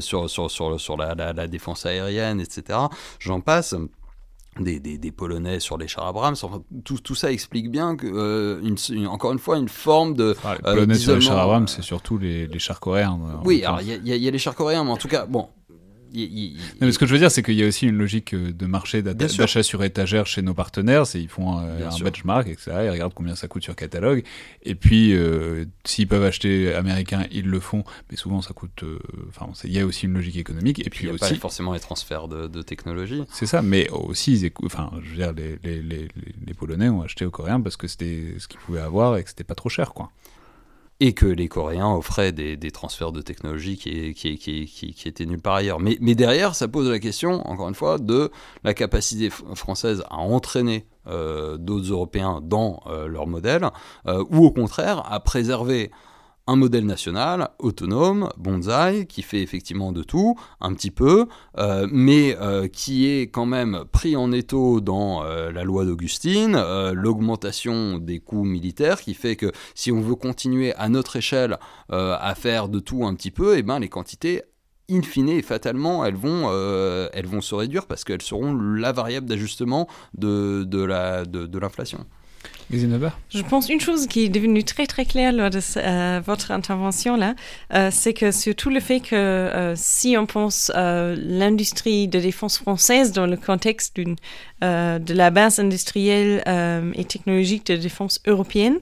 sur, la, défense aérienne, etc. J'en passe des, des, Polonais sur les chars Abrams. Enfin, tout, tout ça explique bien que, euh, une, encore une fois, une forme de. Ah, les Polonais sur les chars Abrams, c'est surtout les, les, chars coréens. Oui, alors il y, y, a les chars coréens, mais en tout cas, bon, mais ce que je veux dire, c'est qu'il y a aussi une logique euh, de marché d'achat sur étagère chez nos partenaires. C'est ils font un, benchmark, etc. Ils regardent combien ça coûte sur catalogue. Et puis, euh, s'ils peuvent acheter américain, ils le font. Mais souvent, ça coûte. Euh, enfin, il y a aussi une logique économique. Et, puis, il y a aussi pas forcément les transferts de, technologie. C'est ça. Mais aussi, enfin, je veux dire, les, les, les, les Polonais ont acheté aux Coréens parce que c'était ce qu'ils pouvaient avoir et que c'était pas trop cher, quoi et que les Coréens offraient des, transferts de technologie qui, étaient nuls par ailleurs. Mais, mais, derrière, ça pose la question, encore une fois, de la capacité française à entraîner euh, d'autres Européens dans euh, leur modèle, euh, ou au contraire à préserver un modèle national autonome, bonsaï, qui fait effectivement de tout, un petit peu, euh, mais euh, qui est quand même pris en étau dans euh, la loi d'Augustine, l'augmentation des coûts militaires, qui fait que si on veut continuer à notre échelle à faire de tout un petit peu, et eh ben les quantités in fine et fatalement, elles vont, se réduire parce qu'elles seront la variable d'ajustement de l'inflation. Je pense une chose qui est devenue très très claire lors de euh, votre intervention là, euh, c'est que surtout le fait que euh, si on pense l'industrie de défense française dans le contexte de la base industrielle et technologique de défense européenne,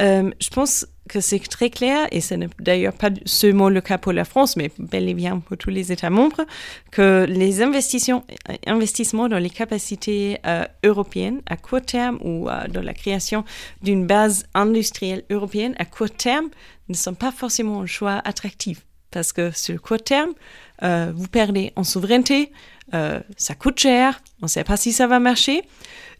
je pense que c'est très clair, et ce n'est d'ailleurs pas seulement le cas pour la France, mais bel et bien pour tous les États membres, que les investissements, dans les capacités euh, européennes à court terme ou euh, dans la création d'une base industrielle européenne à court terme ne sont pas forcément un choix attractif. Parce que sur le court terme, euh, vous perdez en souveraineté, ça coûte cher, on ne sait pas si ça va marcher.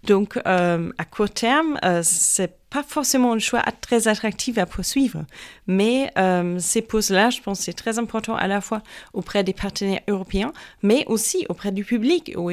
Donc, à court terme, c'est pas forcément un choix très attractif à poursuivre. Mais euh, ces pauses-là, je pense c'est très important à la fois auprès des partenaires européens, mais aussi auprès du public, ou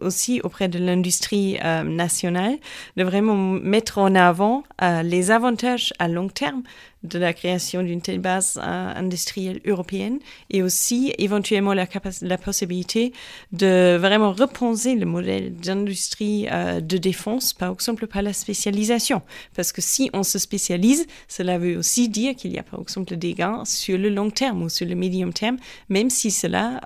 aussi auprès de l'industrie euh, nationale, de vraiment mettre en avant euh, les avantages à long terme de la création d'une telle base industrielle européenne et aussi éventuellement la, la possibilité de vraiment repenser le modèle d'industrie de défense, par exemple, par la spécialisation. Parce que si on se spécialise, cela veut aussi dire qu'il y a, par exemple, des gains sur le long terme ou sur le médium terme, même si cela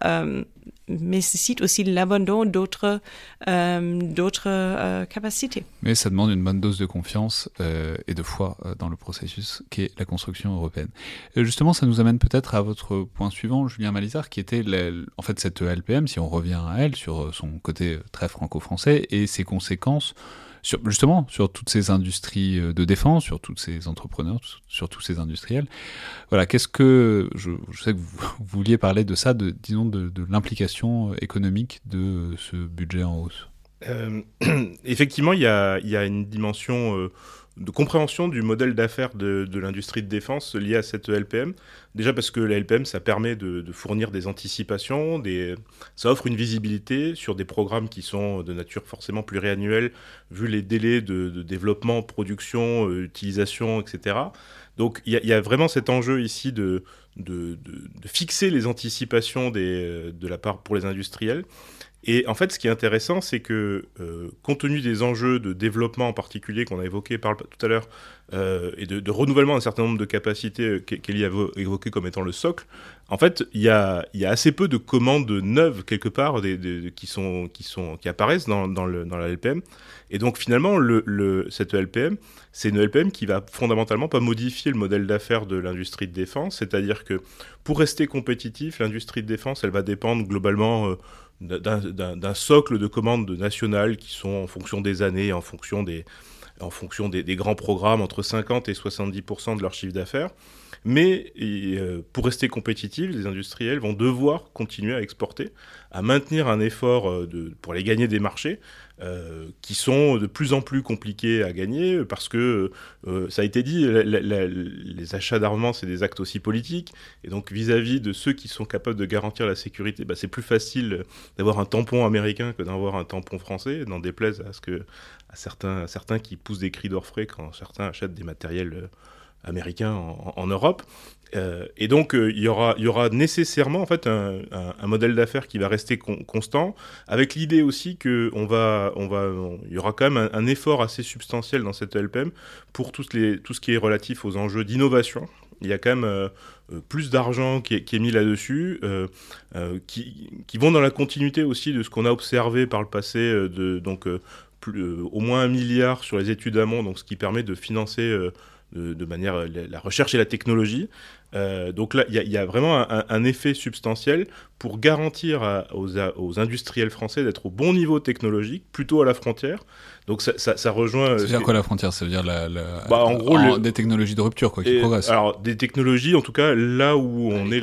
nécessite aussi l'abandon d'autres euh, d'autres euh, capacités. Mais ça demande une bonne dose de confiance euh, et de foi dans le processus qui est la construction européenne. justement, ça nous amène peut-être à votre point suivant, Julien Malizard, qui était en fait cette LPM, si on revient à elle, sur son côté très franco-français et ses conséquences justement sur toutes ces industries euh, de défense, sur tous ces entrepreneurs, sur tous ces industriels. Voilà, qu'est-ce que je, sais que vous, vouliez parler de ça, disons de, l'implication économique de ce budget en hausse? Euh, (clears throat) effectivement, il y a, y a, une dimension euh, de compréhension du modèle d'affaires de, l'industrie de défense lié à cette LPM. Déjà parce que la LPM, ça permet de, fournir des anticipations, des... ça offre une visibilité sur des programmes qui sont de nature forcément pluriannuelle, vu les délais de, développement, production, euh, utilisation, etc. Donc il y, a vraiment cet enjeu ici de, fixer les anticipations des, de la part pour les industriels et en fait, ce qui est intéressant, c'est que, euh, compte tenu des enjeux de développement en particulier qu'on a évoqués tout à l'heure, euh, et de, renouvellement d'un certain nombre de capacités euh, qu'Elie a évoquées comme étant le socle, en fait, il y a, assez peu de commandes neuves, quelque part, qui, apparaissent dans, la LPM. Et donc, finalement, le, le, cette LPM, c'est une LPM qui va fondamentalement pas modifier le modèle d'affaires de l'industrie de défense. C'est-à-dire que, pour rester compétitif, l'industrie de défense, elle va dépendre globalement d'un socle de commandes nationales qui sont en fonction des années, en fonction des, en fonction des, grands programmes, entre 50 et 70% de leur chiffre d'affaires. Mais euh, pour rester compétitifs, les industriels vont devoir continuer à exporter, à maintenir un effort euh, de, pour aller gagner des marchés, euh, qui sont de plus en plus compliqués à gagner parce que, euh, ça a été dit, les achats d'armement, c'est des actes aussi politiques. Et donc, vis-à-vis de ceux qui sont capables de garantir la sécurité, bah, c'est plus facile d'avoir un tampon américain que d'avoir un tampon français, n'en déplaise à, ce que, à, certains, certains qui poussent des cris d'orfraie quand certains achètent des matériels euh, américains en Europe. Euh, et donc, euh, il, y aura, nécessairement en fait un, modèle d'affaires qui va rester constant, avec l'idée aussi va, on va, il y aura quand même un, effort assez substantiel dans cette LPM pour tout, ce qui est relatif aux enjeux d'innovation. Il y a quand même euh, plus d'argent qui, est mis là-dessus, qui, vont dans la continuité aussi de ce qu'on a observé par le passé, de, donc au moins un milliard sur les études amont, donc ce qui permet de financer de, manière la recherche et la technologie. Euh, donc là, il y, a vraiment un, effet substantiel pour garantir aux, industriels français d'être au bon niveau technologique, plutôt à la frontière. Donc ça, ça, rejoint. Ça veut dire quoi la frontière? Ça veut dire la, bah, en gros des technologies de rupture quoi, qui progressent. Alors des technologies, en tout cas là où on est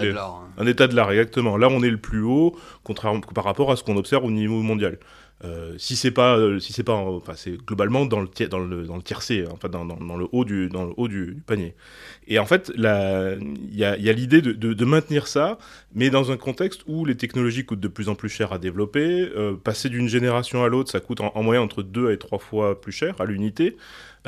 un état de l'art exactement. Là on est le plus haut, contrairement par rapport à ce qu'on observe au niveau mondial. Euh, si c'est pas, euh, si c'est pas, enfin c'est globalement dans le dans le dans le tiercé, hein, enfin dans, dans, dans, le haut du dans le haut du, panier. Et en fait, il y a, y a l'idée de, de, de, maintenir ça, mais dans un contexte où les technologies coûtent de plus en plus cher à développer. Euh, passer d'une génération à l'autre, ça coûte en, en, moyenne entre deux et trois fois plus cher à l'unité.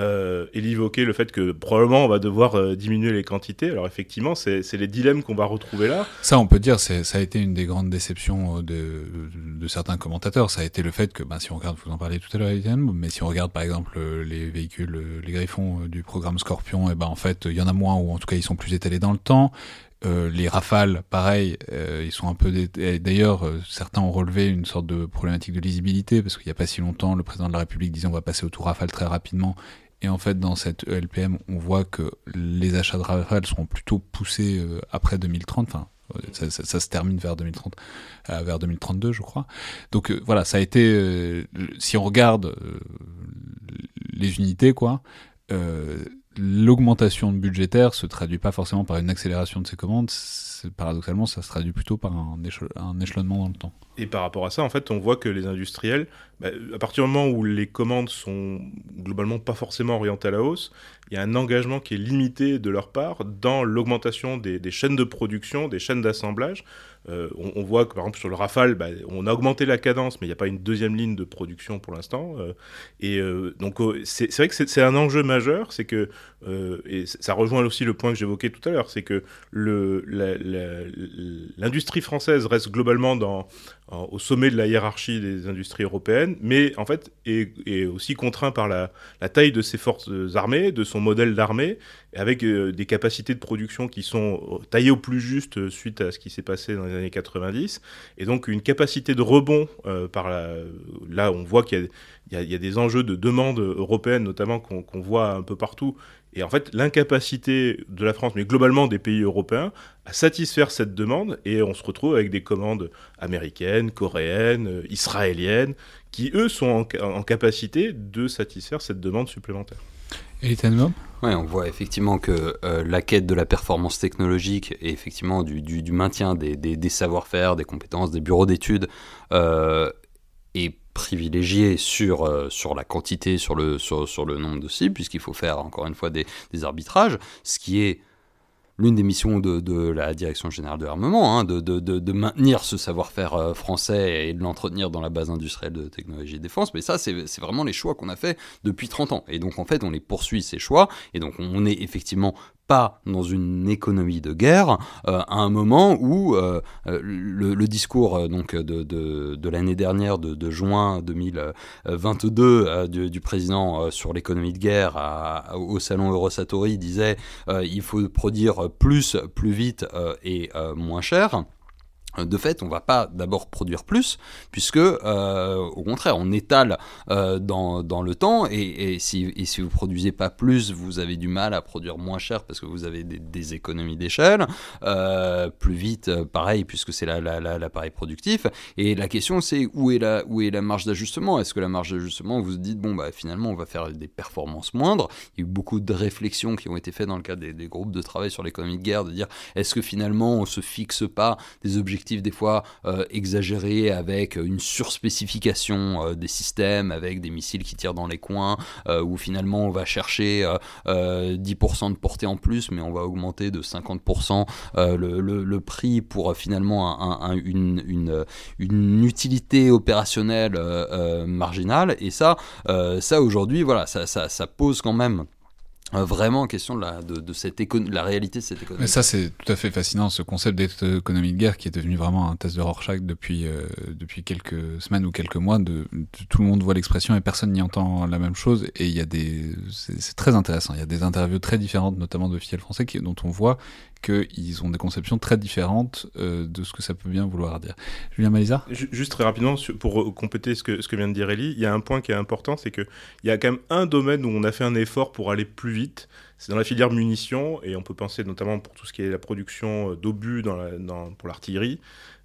Euh, et évoquait le fait que probablement on va devoir euh, diminuer les quantités. Alors effectivement, c'est les dilemmes qu'on va retrouver là. Ça, on peut dire, ça a été une des grandes déceptions euh, de, de, certains commentateurs. Ça a été le fait que, ben, si on regarde, vous en parlez tout à l'heure, mais si on regarde par exemple les véhicules, les griffons du programme Scorpion, et ben en fait, il y en a moins ou en tout cas ils sont plus étalés dans le temps. Euh, les rafales, pareil, euh, ils sont un peu. D'ailleurs, euh, certains ont relevé une sorte de problématique de lisibilité parce qu'il n'y a pas si longtemps, le président de la République disait on va passer au tout rafale très rapidement. Et en fait, dans cette ELPM, on voit que les achats de rafales seront plutôt poussés après 2030. Enfin, ça, ça, se termine vers 2030, vers 2032, je crois. Donc voilà, ça a été. si on regarde les unités, quoi l'augmentation budgétaire se traduit pas forcément par une accélération de ces commandes, paradoxalement ça se traduit plutôt par un, échelonnement dans le temps. Et par rapport à ça, en fait, on voit que les industriels, bah, à partir du moment où les commandes sont globalement pas forcément orientées à la hausse, il y a un engagement qui est limité de leur part dans l'augmentation des, des chaînes de production, des chaînes d'assemblage. Euh, on, voit que par exemple sur le Rafale, bah, on a augmenté la cadence, mais il n'y a pas une deuxième ligne de production pour l'instant. Euh, et euh, donc c'est vrai que c'est un enjeu majeur, c'est que et ça rejoint aussi le point que j'évoquais tout à l'heure, c'est que l'industrie française reste globalement au sommet de la hiérarchie des industries européennes, mais en fait est, aussi contraint par la, taille de ses forces armées, de son modèle d'armée, avec des capacités de production qui sont taillées au plus juste suite à ce qui s'est passé dans les années 90, et donc une capacité de rebond euh, par là on voit qu'il y, a des enjeux de demande européenne notamment qu'on voit un peu partout, et en fait l'incapacité de la France, mais globalement des pays européens, à satisfaire cette demande, et on se retrouve avec des commandes américaines, coréennes, israéliennes, qui eux sont en capacité de satisfaire cette demande supplémentaire. Et on voit effectivement que euh, la quête de la performance technologique et effectivement du, maintien des, savoir-faire, des compétences, des bureaux d'études euh, est privilégiée sur, euh, sur la quantité, sur le, sur le nombre de cibles, puisqu'il faut faire encore une fois des, des arbitrages, ce qui est l'une des missions de, la Direction générale de l'armement, hein, de, maintenir ce savoir-faire euh, français et de l'entretenir dans la base industrielle de technologie de défense. Mais ça, c'est vraiment les choix qu'on a fait depuis 30 ans. Et donc, en fait, on les poursuit, ces choix. Et donc, on est effectivement dans une économie de guerre euh, à un moment où euh, euh, le, discours donc de, de, l'année dernière de, juin 2022 du, président sur l'économie de guerre au salon Eurosatori disait il faut produire plus, plus vite et moins cher. De fait, on va pas d'abord produire plus, puisque euh, au contraire, on étale euh, dans, dans, le temps, et, si, vous produisez pas plus, vous avez du mal à produire moins cher parce que vous avez des, économies d'échelle, euh, plus vite, pareil, puisque c'est l'appareil la, la, productif. Et la question, c'est où est la, où est la marge d'ajustement? Est-ce que la marge d'ajustement, vous dites bon bah finalement, on va faire des performances moindres? Il y a eu beaucoup de réflexions qui ont été faites dans le cadre des, des groupes de travail sur l'économie de guerre, de dire est-ce que finalement on se fixe pas des objectifs des fois euh, exagérés avec une surspécification euh, des systèmes, avec des missiles qui tirent dans les coins, euh, où finalement on va chercher 10% de portée en plus, mais on va augmenter de 50% le, prix pour finalement une, une, une, utilité opérationnelle marginale. Et ça, ça aujourd'hui, voilà, ça, ça, ça pose quand même euh, vraiment en question de la, de, cette la réalité de cette économie. Mais ça, c'est tout à fait fascinant, ce concept d'économie de guerre qui est devenu vraiment un test de Rorschach depuis, euh, depuis quelques semaines ou quelques mois. De, tout le monde voit l'expression et personne n'y entend la même chose. Et il y a des. C'est très intéressant. Il y a des interviews très différentes, notamment de Fiel français, qui, dont on voit qu'ils ont des conceptions très différentes euh, de ce que ça peut bien vouloir dire. Julien Malisa Juste très rapidement, pour compléter ce que, vient de dire Ellie, il y a un point qui est important, c'est qu'il y a quand même un domaine où on a fait un effort pour aller plus vite, c'est dans la filière munitions, et on peut penser notamment pour tout ce qui est la production euh, d'obus pour l'artillerie.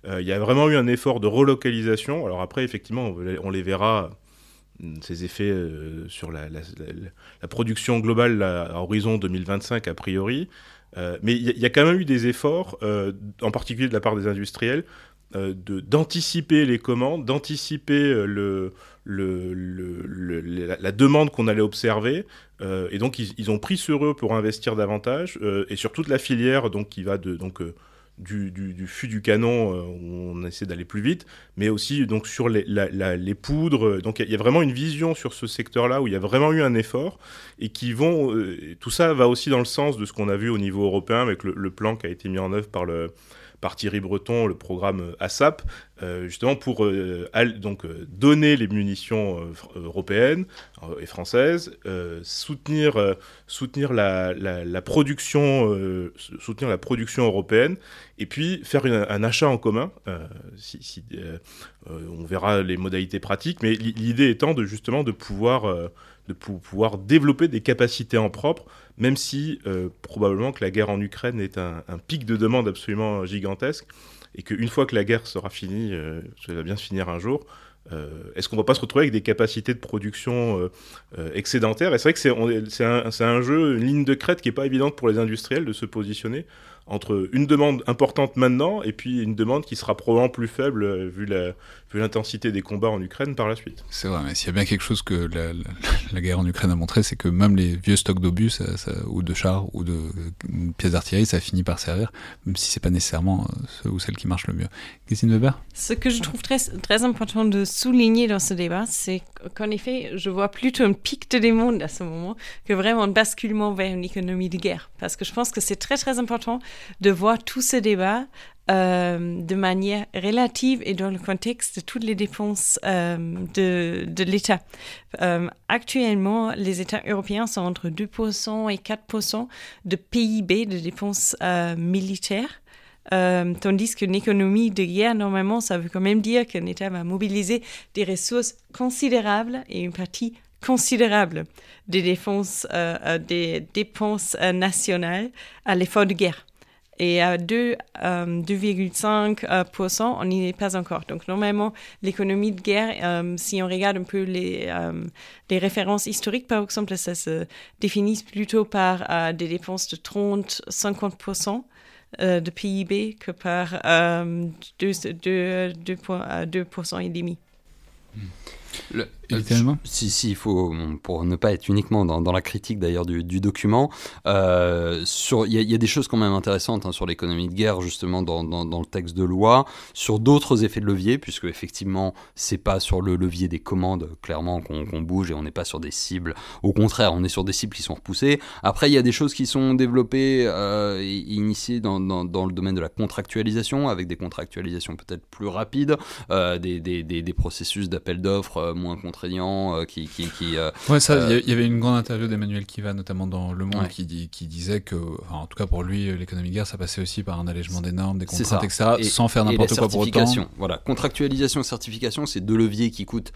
Euh, il y a vraiment eu un effort de relocalisation. Alors après, effectivement, on, les verra ces effets sur la, production globale à horizon 2025 a priori. Euh, mais il y, a quand même eu des efforts, euh, en particulier de la part des industriels, euh, d'anticiper les commandes, d'anticiper la, demande qu'on allait observer. et donc, ils, ils, ont pris sur eux pour investir davantage. et sur toute la filière donc, qui va de, donc, du, du, fût du canon, euh, on essaie d'aller plus vite, mais aussi donc sur les, les poudres. Donc il y, a vraiment une vision sur ce secteur-là où il y a vraiment eu un effort et qui vont. Euh, tout ça va aussi dans le sens de ce qu'on a vu au niveau européen avec le, plan qui a été mis en œuvre par le par Thierry Breton, le programme ASAP, euh, justement pour euh, donc, euh, donner les munitions européennes et françaises, soutenir, soutenir la, la, production, soutenir la production européenne, et puis faire un achat en commun. on verra les modalités pratiques, mais l'idée étant de justement de pouvoir de pouvoir développer des capacités en propre, même si probablement que la guerre en Ukraine est un, pic de demande absolument gigantesque et qu'une fois que la guerre sera finie, euh, ça va bien se finir un jour, euh, est-ce qu'on va pas se retrouver avec des capacités de production euh, excédentaires? Et c'est vrai que c'est un, un, jeu, une ligne de crête qui est pas évidente pour les industriels de se positionner entre une demande importante maintenant et puis une demande qui sera probablement plus faible euh, vu la, vu l'intensité des combats en Ukraine par la suite. C'est vrai, mais s'il y a bien quelque chose que la, guerre en Ukraine a montré, c'est que même les vieux stocks d'obus ou de chars ou de pièces d'artillerie, ça finit par servir, même si c'est pas nécessairement ceux ou celles qui marchent le mieux. Christine Weber? Ce que je trouve très, très important de souligner dans ce débat, c'est qu'en effet, je vois plutôt un pic de demande à ce moment que vraiment un basculement vers une économie de guerre. Parce que je pense que c'est très très important de voir tout ce débat euh, de manière relative et dans le contexte de toutes les dépenses euh, de, de l'État. Euh, actuellement, les États européens sont entre 2% et 4% de PIB de dépenses militaires. tandis qu'une économie de guerre, normalement, ça veut quand même dire qu'un État va mobiliser des ressources considérables et une partie considérable des défenses, des dépenses nationales à l'effort de guerre. Et à 2,5%, euh, euh, on n'y est pas encore. Donc, normalement, l'économie de guerre, euh, si on regarde un peu les, références historiques, par exemple, ça se définit plutôt par des dépenses de 30-50% de PIB que par 2%, 2, et euh, si, si, il faut, pour ne pas être uniquement dans, dans la critique d'ailleurs du, du, document, euh, il y, y, a des choses quand même intéressantes hein, sur l'économie de guerre, justement dans, dans, dans, le texte de loi, sur d'autres effets de levier, puisque effectivement, c'est pas sur le levier des commandes, clairement, qu'on bouge et on n'est pas sur des cibles. Au contraire, on est sur des cibles qui sont repoussées. Après, il y a des choses qui sont développées euh, et initiées dans, le domaine de la contractualisation, avec des contractualisations peut-être plus rapides, euh, des, des, des, des, processus d'appel d'offres moins contraignants, qui... qui, qui ouais, ça, il y, avait une grande interview d'Emmanuel Kiva, notamment dans Le Monde, qui, dit, qui disait que, enfin, en tout cas pour lui, l'économie de guerre, ça passait aussi par un allègement des normes, des contraintes, etc., sans faire n'importe quoi pour autant. Voilà, contractualisation, certification, c'est deux leviers qui coûtent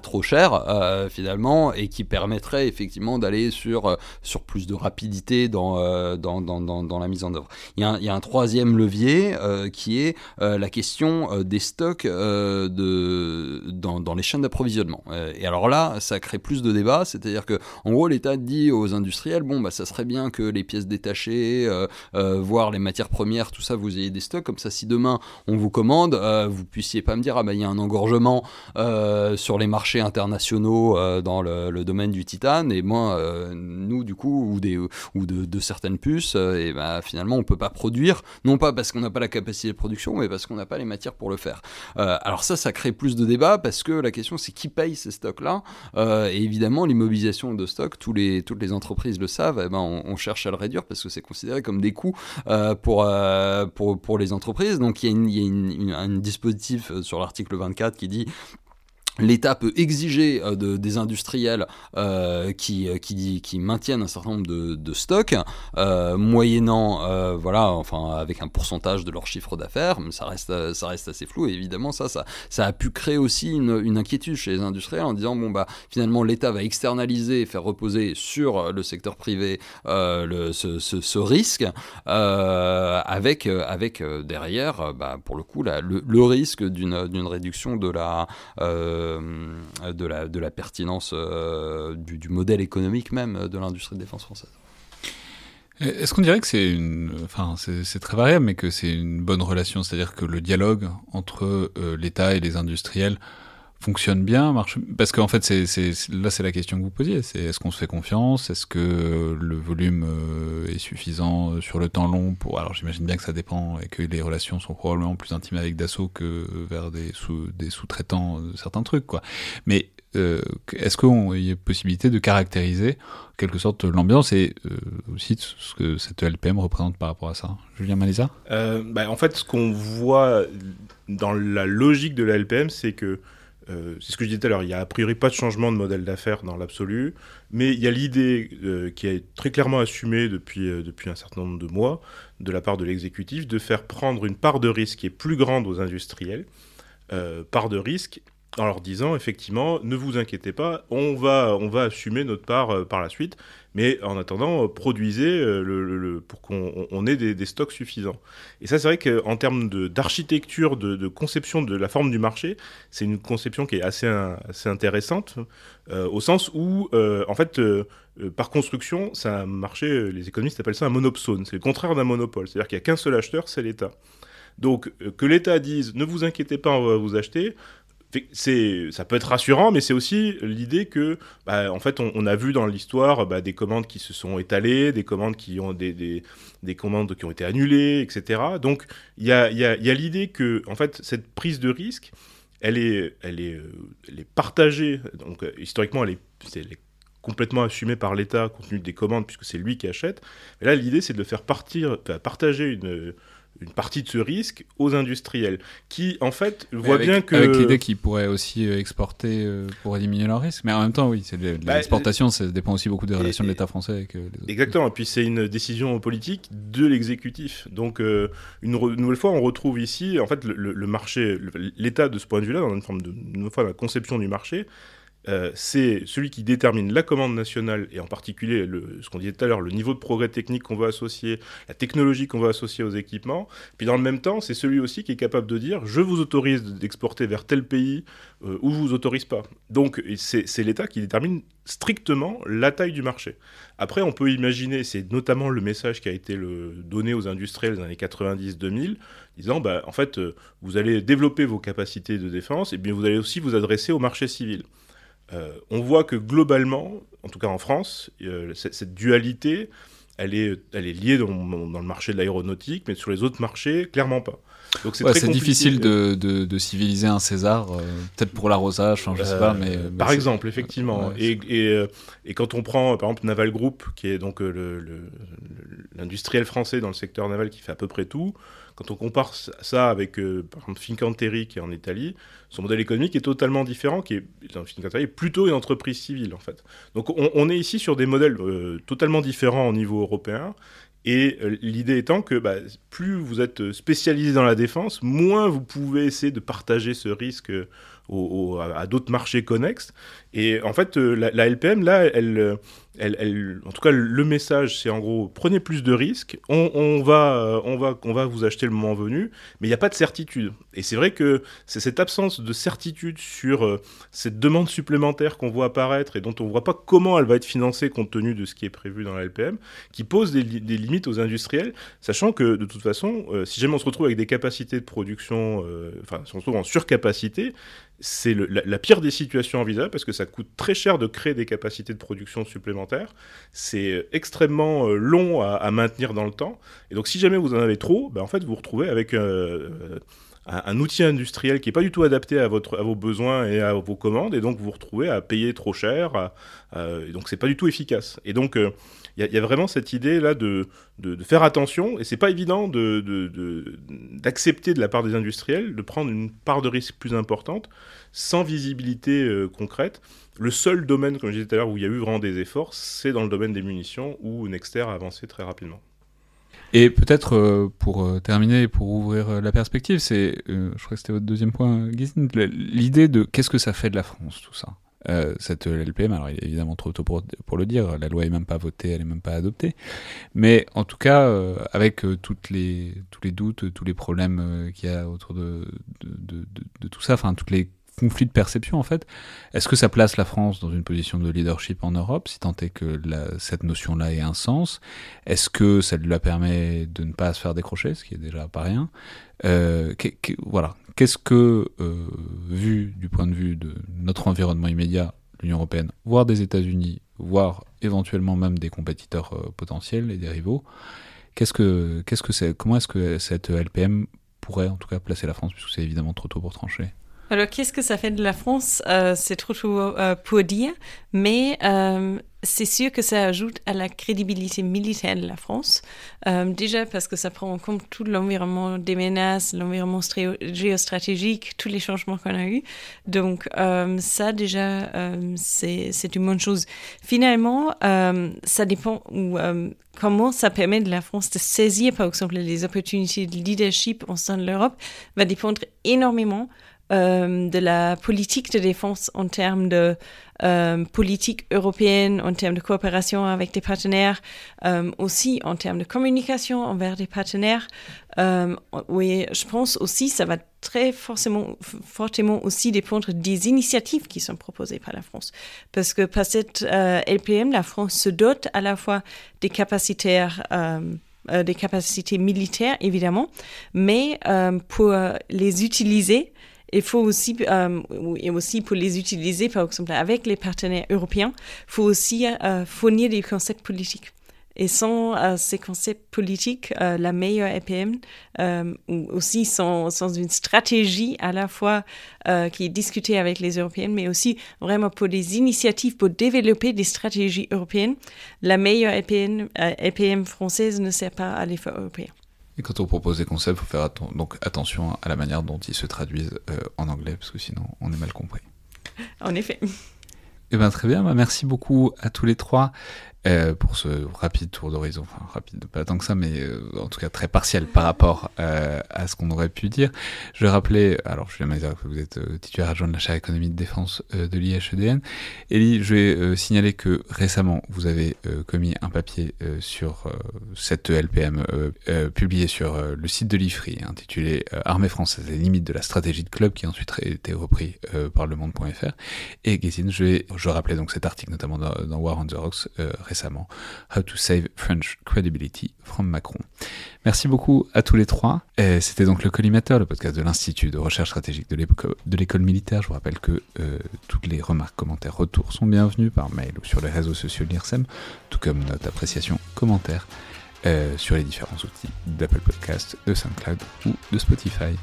trop cher, finalement, et qui permettraient effectivement d'aller sur, sur plus de rapidité dans, dans, dans, dans, dans, la mise en œuvre. Il y a un, troisième levier qui est la question des stocks de, dans, les chaînes d'approvisionnement. Euh, et alors là, ça crée plus de débats, c'est-à-dire que en gros, l'État dit aux industriels, bon, bah, ça serait bien que les pièces détachées, euh, euh, voire les matières premières, tout ça, vous ayez des stocks, comme ça, si demain on vous commande, vous puissiez pas me dire, ah bah il y a un engorgement sur les marchés internationaux dans le, domaine du titane, et moi, nous, du coup, ou, des, ou de, certaines puces, et bah, finalement, on peut pas produire, non pas parce qu'on n'a pas la capacité de production, mais parce qu'on n'a pas les matières pour le faire. alors ça, ça crée plus de débats parce que la question c'est qui paye ces stocks-là? Euh, et évidemment, l'immobilisation de stocks, tous les, toutes les entreprises le savent, eh ben, on, cherche à le réduire parce que c'est considéré comme des coûts euh, pour, euh, pour, pour les entreprises. Donc il y a, une, y a un dispositif sur l'article 24 qui dit L'État peut exiger euh, de, des industriels euh, qui, euh, qui, qui, maintiennent un certain nombre de, stocks, moyennant, voilà, enfin, avec un pourcentage de leur chiffre d'affaires, mais ça reste, ça reste assez flou. Et évidemment, ça, ça, ça a pu créer aussi une, inquiétude chez les industriels en disant, bon, bah, finalement, l'État va externaliser et faire reposer sur le secteur privé le, ce, ce, risque, avec, avec derrière, bah, pour le coup, là, le, le risque d'une réduction de la de, la, de la pertinence euh, du, modèle économique même de l'industrie de défense française. Est-ce qu'on dirait que c'est une, enfin c'est très variable, mais que c'est une bonne relation, c'est-à-dire que le dialogue entre euh, l'État et les industriels fonctionne bien, marche parce qu'en fait c'est là c'est la question que vous posiez, c'est est-ce qu'on se fait confiance, est-ce que le volume euh, est suffisant euh, sur le temps long pour alors j'imagine bien que ça dépend et que les relations sont probablement plus intimes avec Dassault que vers des sous des sous-traitants de certains trucs quoi. Mais euh, est-ce qu'il y a possibilité de caractériser en quelque sorte l'ambiance et aussi ce que cette LPM représente par rapport à ça? Julien Malisa? Bah, En fait, ce qu'on voit dans la logique de la LPM, c'est que euh, c'est ce que je disais tout à l'heure, il n'y a a priori pas de changement de modèle d'affaires dans l'absolu, mais il y a l'idée euh, qui est très clairement assumée depuis, euh, depuis un certain nombre de mois de la part de l'exécutif de faire prendre une part de risque qui est plus grande aux industriels, part de risque en leur disant effectivement ne vous inquiétez pas, on va assumer notre part par la suite, mais en attendant, produisez le, pour qu'on ait des, stocks suffisants. Et ça, c'est vrai qu'en termes d'architecture, de, conception de la forme du marché, c'est une conception qui est assez, assez intéressante, au sens où, en fait, par construction, ça a marché, les économistes appellent ça un monopsone, c'est le contraire d'un monopole, c'est-à-dire qu'il n'y a qu'un seul acheteur, c'est l'État. Donc euh, que l'État dise ne vous inquiétez pas, on va vous acheter, c'est ça peut être rassurant, mais c'est aussi l'idée que, bah, en fait, on, a vu dans l'histoire bah, des commandes qui se sont étalées, des commandes qui ont des, des, des commandes qui ont été annulées, etc. Donc il y a, l'idée que, en fait, cette prise de risque, elle est, elle est, euh, partagée. Donc historiquement, elle est, elle complètement assumée par l'État compte tenu des commandes puisque c'est lui qui achète. Là, l'idée, c'est de faire partir, partager une une partie de ce risque aux industriels, qui en fait voient bien que... Avec l'idée qu'ils pourraient aussi euh, exporter euh, pour éliminer leur risque, mais en même temps oui, c'est bah, l'exportation, ça dépend aussi beaucoup des relations de l'État français avec euh, les autres. Exactement, et puis c'est une décision politique de l'exécutif. Donc une, nouvelle fois, on retrouve ici, en fait, le, marché, l'État de ce point de vue-là, dans une forme de, une fois la conception du marché, euh, c'est celui qui détermine la commande nationale et en particulier ce qu'on disait tout à l'heure, le niveau de progrès technique qu'on va associer, la technologie qu'on va associer aux équipements. Puis dans le même temps, c'est celui aussi qui est capable de dire je vous autorise d'exporter vers tel pays euh, ou je vous autorise pas. Donc c'est l'État qui détermine strictement la taille du marché. Après, on peut imaginer, c'est notamment le message qui a été donné aux industriels dans les années 90-2000, disant bah, en fait, euh, vous allez développer vos capacités de défense et bien vous allez aussi vous adresser au marché civil. Euh, on voit que globalement, en tout cas en France, euh, cette, dualité, elle est, elle est liée dans, le marché de l'aéronautique, mais sur les autres marchés, clairement pas. Donc c'est difficile de, civiliser un César, euh, peut-être pour l'arrosage, je sais pas, mais, par exemple, effectivement. et, et, quand on prend par exemple Naval Group, qui est donc l'industriel français dans le secteur naval qui fait à peu près tout, quand on compare ça avec, euh, par exemple, Fincantieri qui est en Italie, son modèle économique est totalement différent, qui est, plutôt une entreprise civile, en fait. Donc on, est ici sur des modèles euh, totalement différents au niveau européen, et euh, l'idée étant que bah, plus vous êtes spécialisé dans la défense, moins vous pouvez essayer de partager ce risque à d'autres marchés connexes. Et en fait, la, la LPM, là, elle elle, en tout cas, le message, c'est en gros, prenez plus de risques, on, va, euh, on, va, on va vous acheter le moment venu, mais il n'y a pas de certitude. Et c'est vrai que c'est cette absence de certitude sur euh, cette demande supplémentaire qu'on voit apparaître et dont on ne voit pas comment elle va être financée compte tenu de ce qui est prévu dans la LPM, qui pose des, limites aux industriels, sachant que de toute façon, euh, si jamais on se retrouve avec des capacités de production, enfin, si on se retrouve en surcapacité, c'est la, pire des situations envisageables parce que ça coûte très cher de créer des capacités de production supplémentaires. C'est euh, extrêmement euh, long à, maintenir dans le temps. Et donc, si jamais vous en avez trop, ben, en fait, vous vous retrouvez avec euh, un, outil industriel qui n'est pas du tout adapté à, votre, à vos besoins et à vos commandes. Et donc, vous vous retrouvez à payer trop cher. et donc, c'est pas du tout efficace. Et donc, il y, a vraiment cette idée là de, de, faire attention, et c'est pas évident d'accepter de, de, la part des industriels de prendre une part de risque plus importante sans visibilité euh, concrète. Le seul domaine, comme je disais tout à l'heure, où il y a eu vraiment des efforts, c'est dans le domaine des munitions, où Nexter a avancé très rapidement. Et peut-être euh, pour euh, terminer, pour ouvrir la perspective, c'est, je crois que c'était votre deuxième point, l'idée de qu'est-ce que ça fait de la France, tout ça? Euh, cette LPM. Alors, il est évidemment trop tôt pour, pour, le dire, la loi est même pas votée, elle est même pas adoptée. Mais en tout cas, euh, avec euh, toutes les, tous les doutes, tous les problèmes qu'il y a autour de, de tout ça, enfin, toutes les conflits de perception en fait. Est-ce que ça place la France dans une position de leadership en Europe, si tant est que cette notion-là ait un sens? Est-ce que ça lui permet de ne pas se faire décrocher, ce qui est déjà pas rien? Euh, Voilà, Qu'est-ce que, euh, vu du point de vue de notre environnement immédiat, l'Union européenne, voire des États-Unis, voire éventuellement même des compétiteurs euh, potentiels et des rivaux, qu'est-ce que, comment est-ce que cette LPM pourrait en tout cas placer la France, puisque c'est évidemment trop tôt pour trancher? Alors, qu'est-ce que ça fait de la France? Euh, C'est trop tôt euh, pour dire, mais euh, c'est sûr que ça ajoute à la crédibilité militaire de la France. déjà parce que ça prend en compte tout l'environnement des menaces, l'environnement géostratégique, tous les changements qu'on a eus. Donc, ça, déjà, c'est une bonne chose. Finalement, ça dépend où comment ça permet de la France de saisir, par exemple, les opportunités de leadership au sein de l'Europe, va dépendre énormément euh, de la politique de défense en termes de euh, politique européenne, en termes de coopération avec des partenaires, euh, aussi en termes de communication envers des partenaires. Oui, je pense aussi ça va très forcément, fortement aussi dépendre des initiatives qui sont proposées par la France. Parce que par cette LPM, la France se dote à la fois des capacités des capacités militaires, évidemment, mais pour les utiliser, il faut aussi, euh, et aussi pour les utiliser, par exemple, avec les partenaires européens, il faut aussi euh, fournir des concepts politiques. Et sans euh, ces concepts politiques, la meilleure EPM, euh, aussi sans, une stratégie à la fois qui est discutée avec les Européennes, mais aussi vraiment pour des initiatives pour développer des stratégies européennes, la meilleure EPM, EPM française ne sert pas à l'effort européen. Et quand on propose des concepts, il faut faire atten donc attention à la manière dont ils se traduisent euh, en anglais, parce que sinon on est mal compris. En effet. Eh bien, très bien, bah, merci beaucoup à tous les trois. Euh, pour ce rapide tour d'horizon, enfin rapide, pas tant que ça, mais euh, en tout cas très partiel par rapport euh, à ce qu'on aurait pu dire. Je rappelais, alors Julien Mazer, que vous êtes titulaire adjoint de la chaire économie de défense de l'IHEDN. Elie, je vais signaler que récemment, vous avez commis un papier sur cette LPM publié sur le site de l'IFRI, intitulé Armée française, les limites de la stratégie de club, qui a ensuite été repris par le monde.fr. Et Gézine, je, vais, je rappelais donc cet article, notamment dans, dans War on the Rocks récemment récemment, How to Save French Credibility from Macron. Merci beaucoup à tous les trois. C'était donc le collimateur, le podcast de l'Institut de recherche stratégique de l'école militaire. Je vous rappelle que euh, toutes les remarques, commentaires, retours sont bienvenus par mail ou sur les réseaux sociaux de l'IRSEM, tout comme notes, appréciations, commentaires euh, sur les différents outils d'Apple Podcast, de SoundCloud ou de Spotify.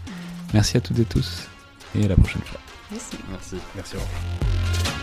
Merci à toutes et tous et à la prochaine fois. Merci. Merci. Merci.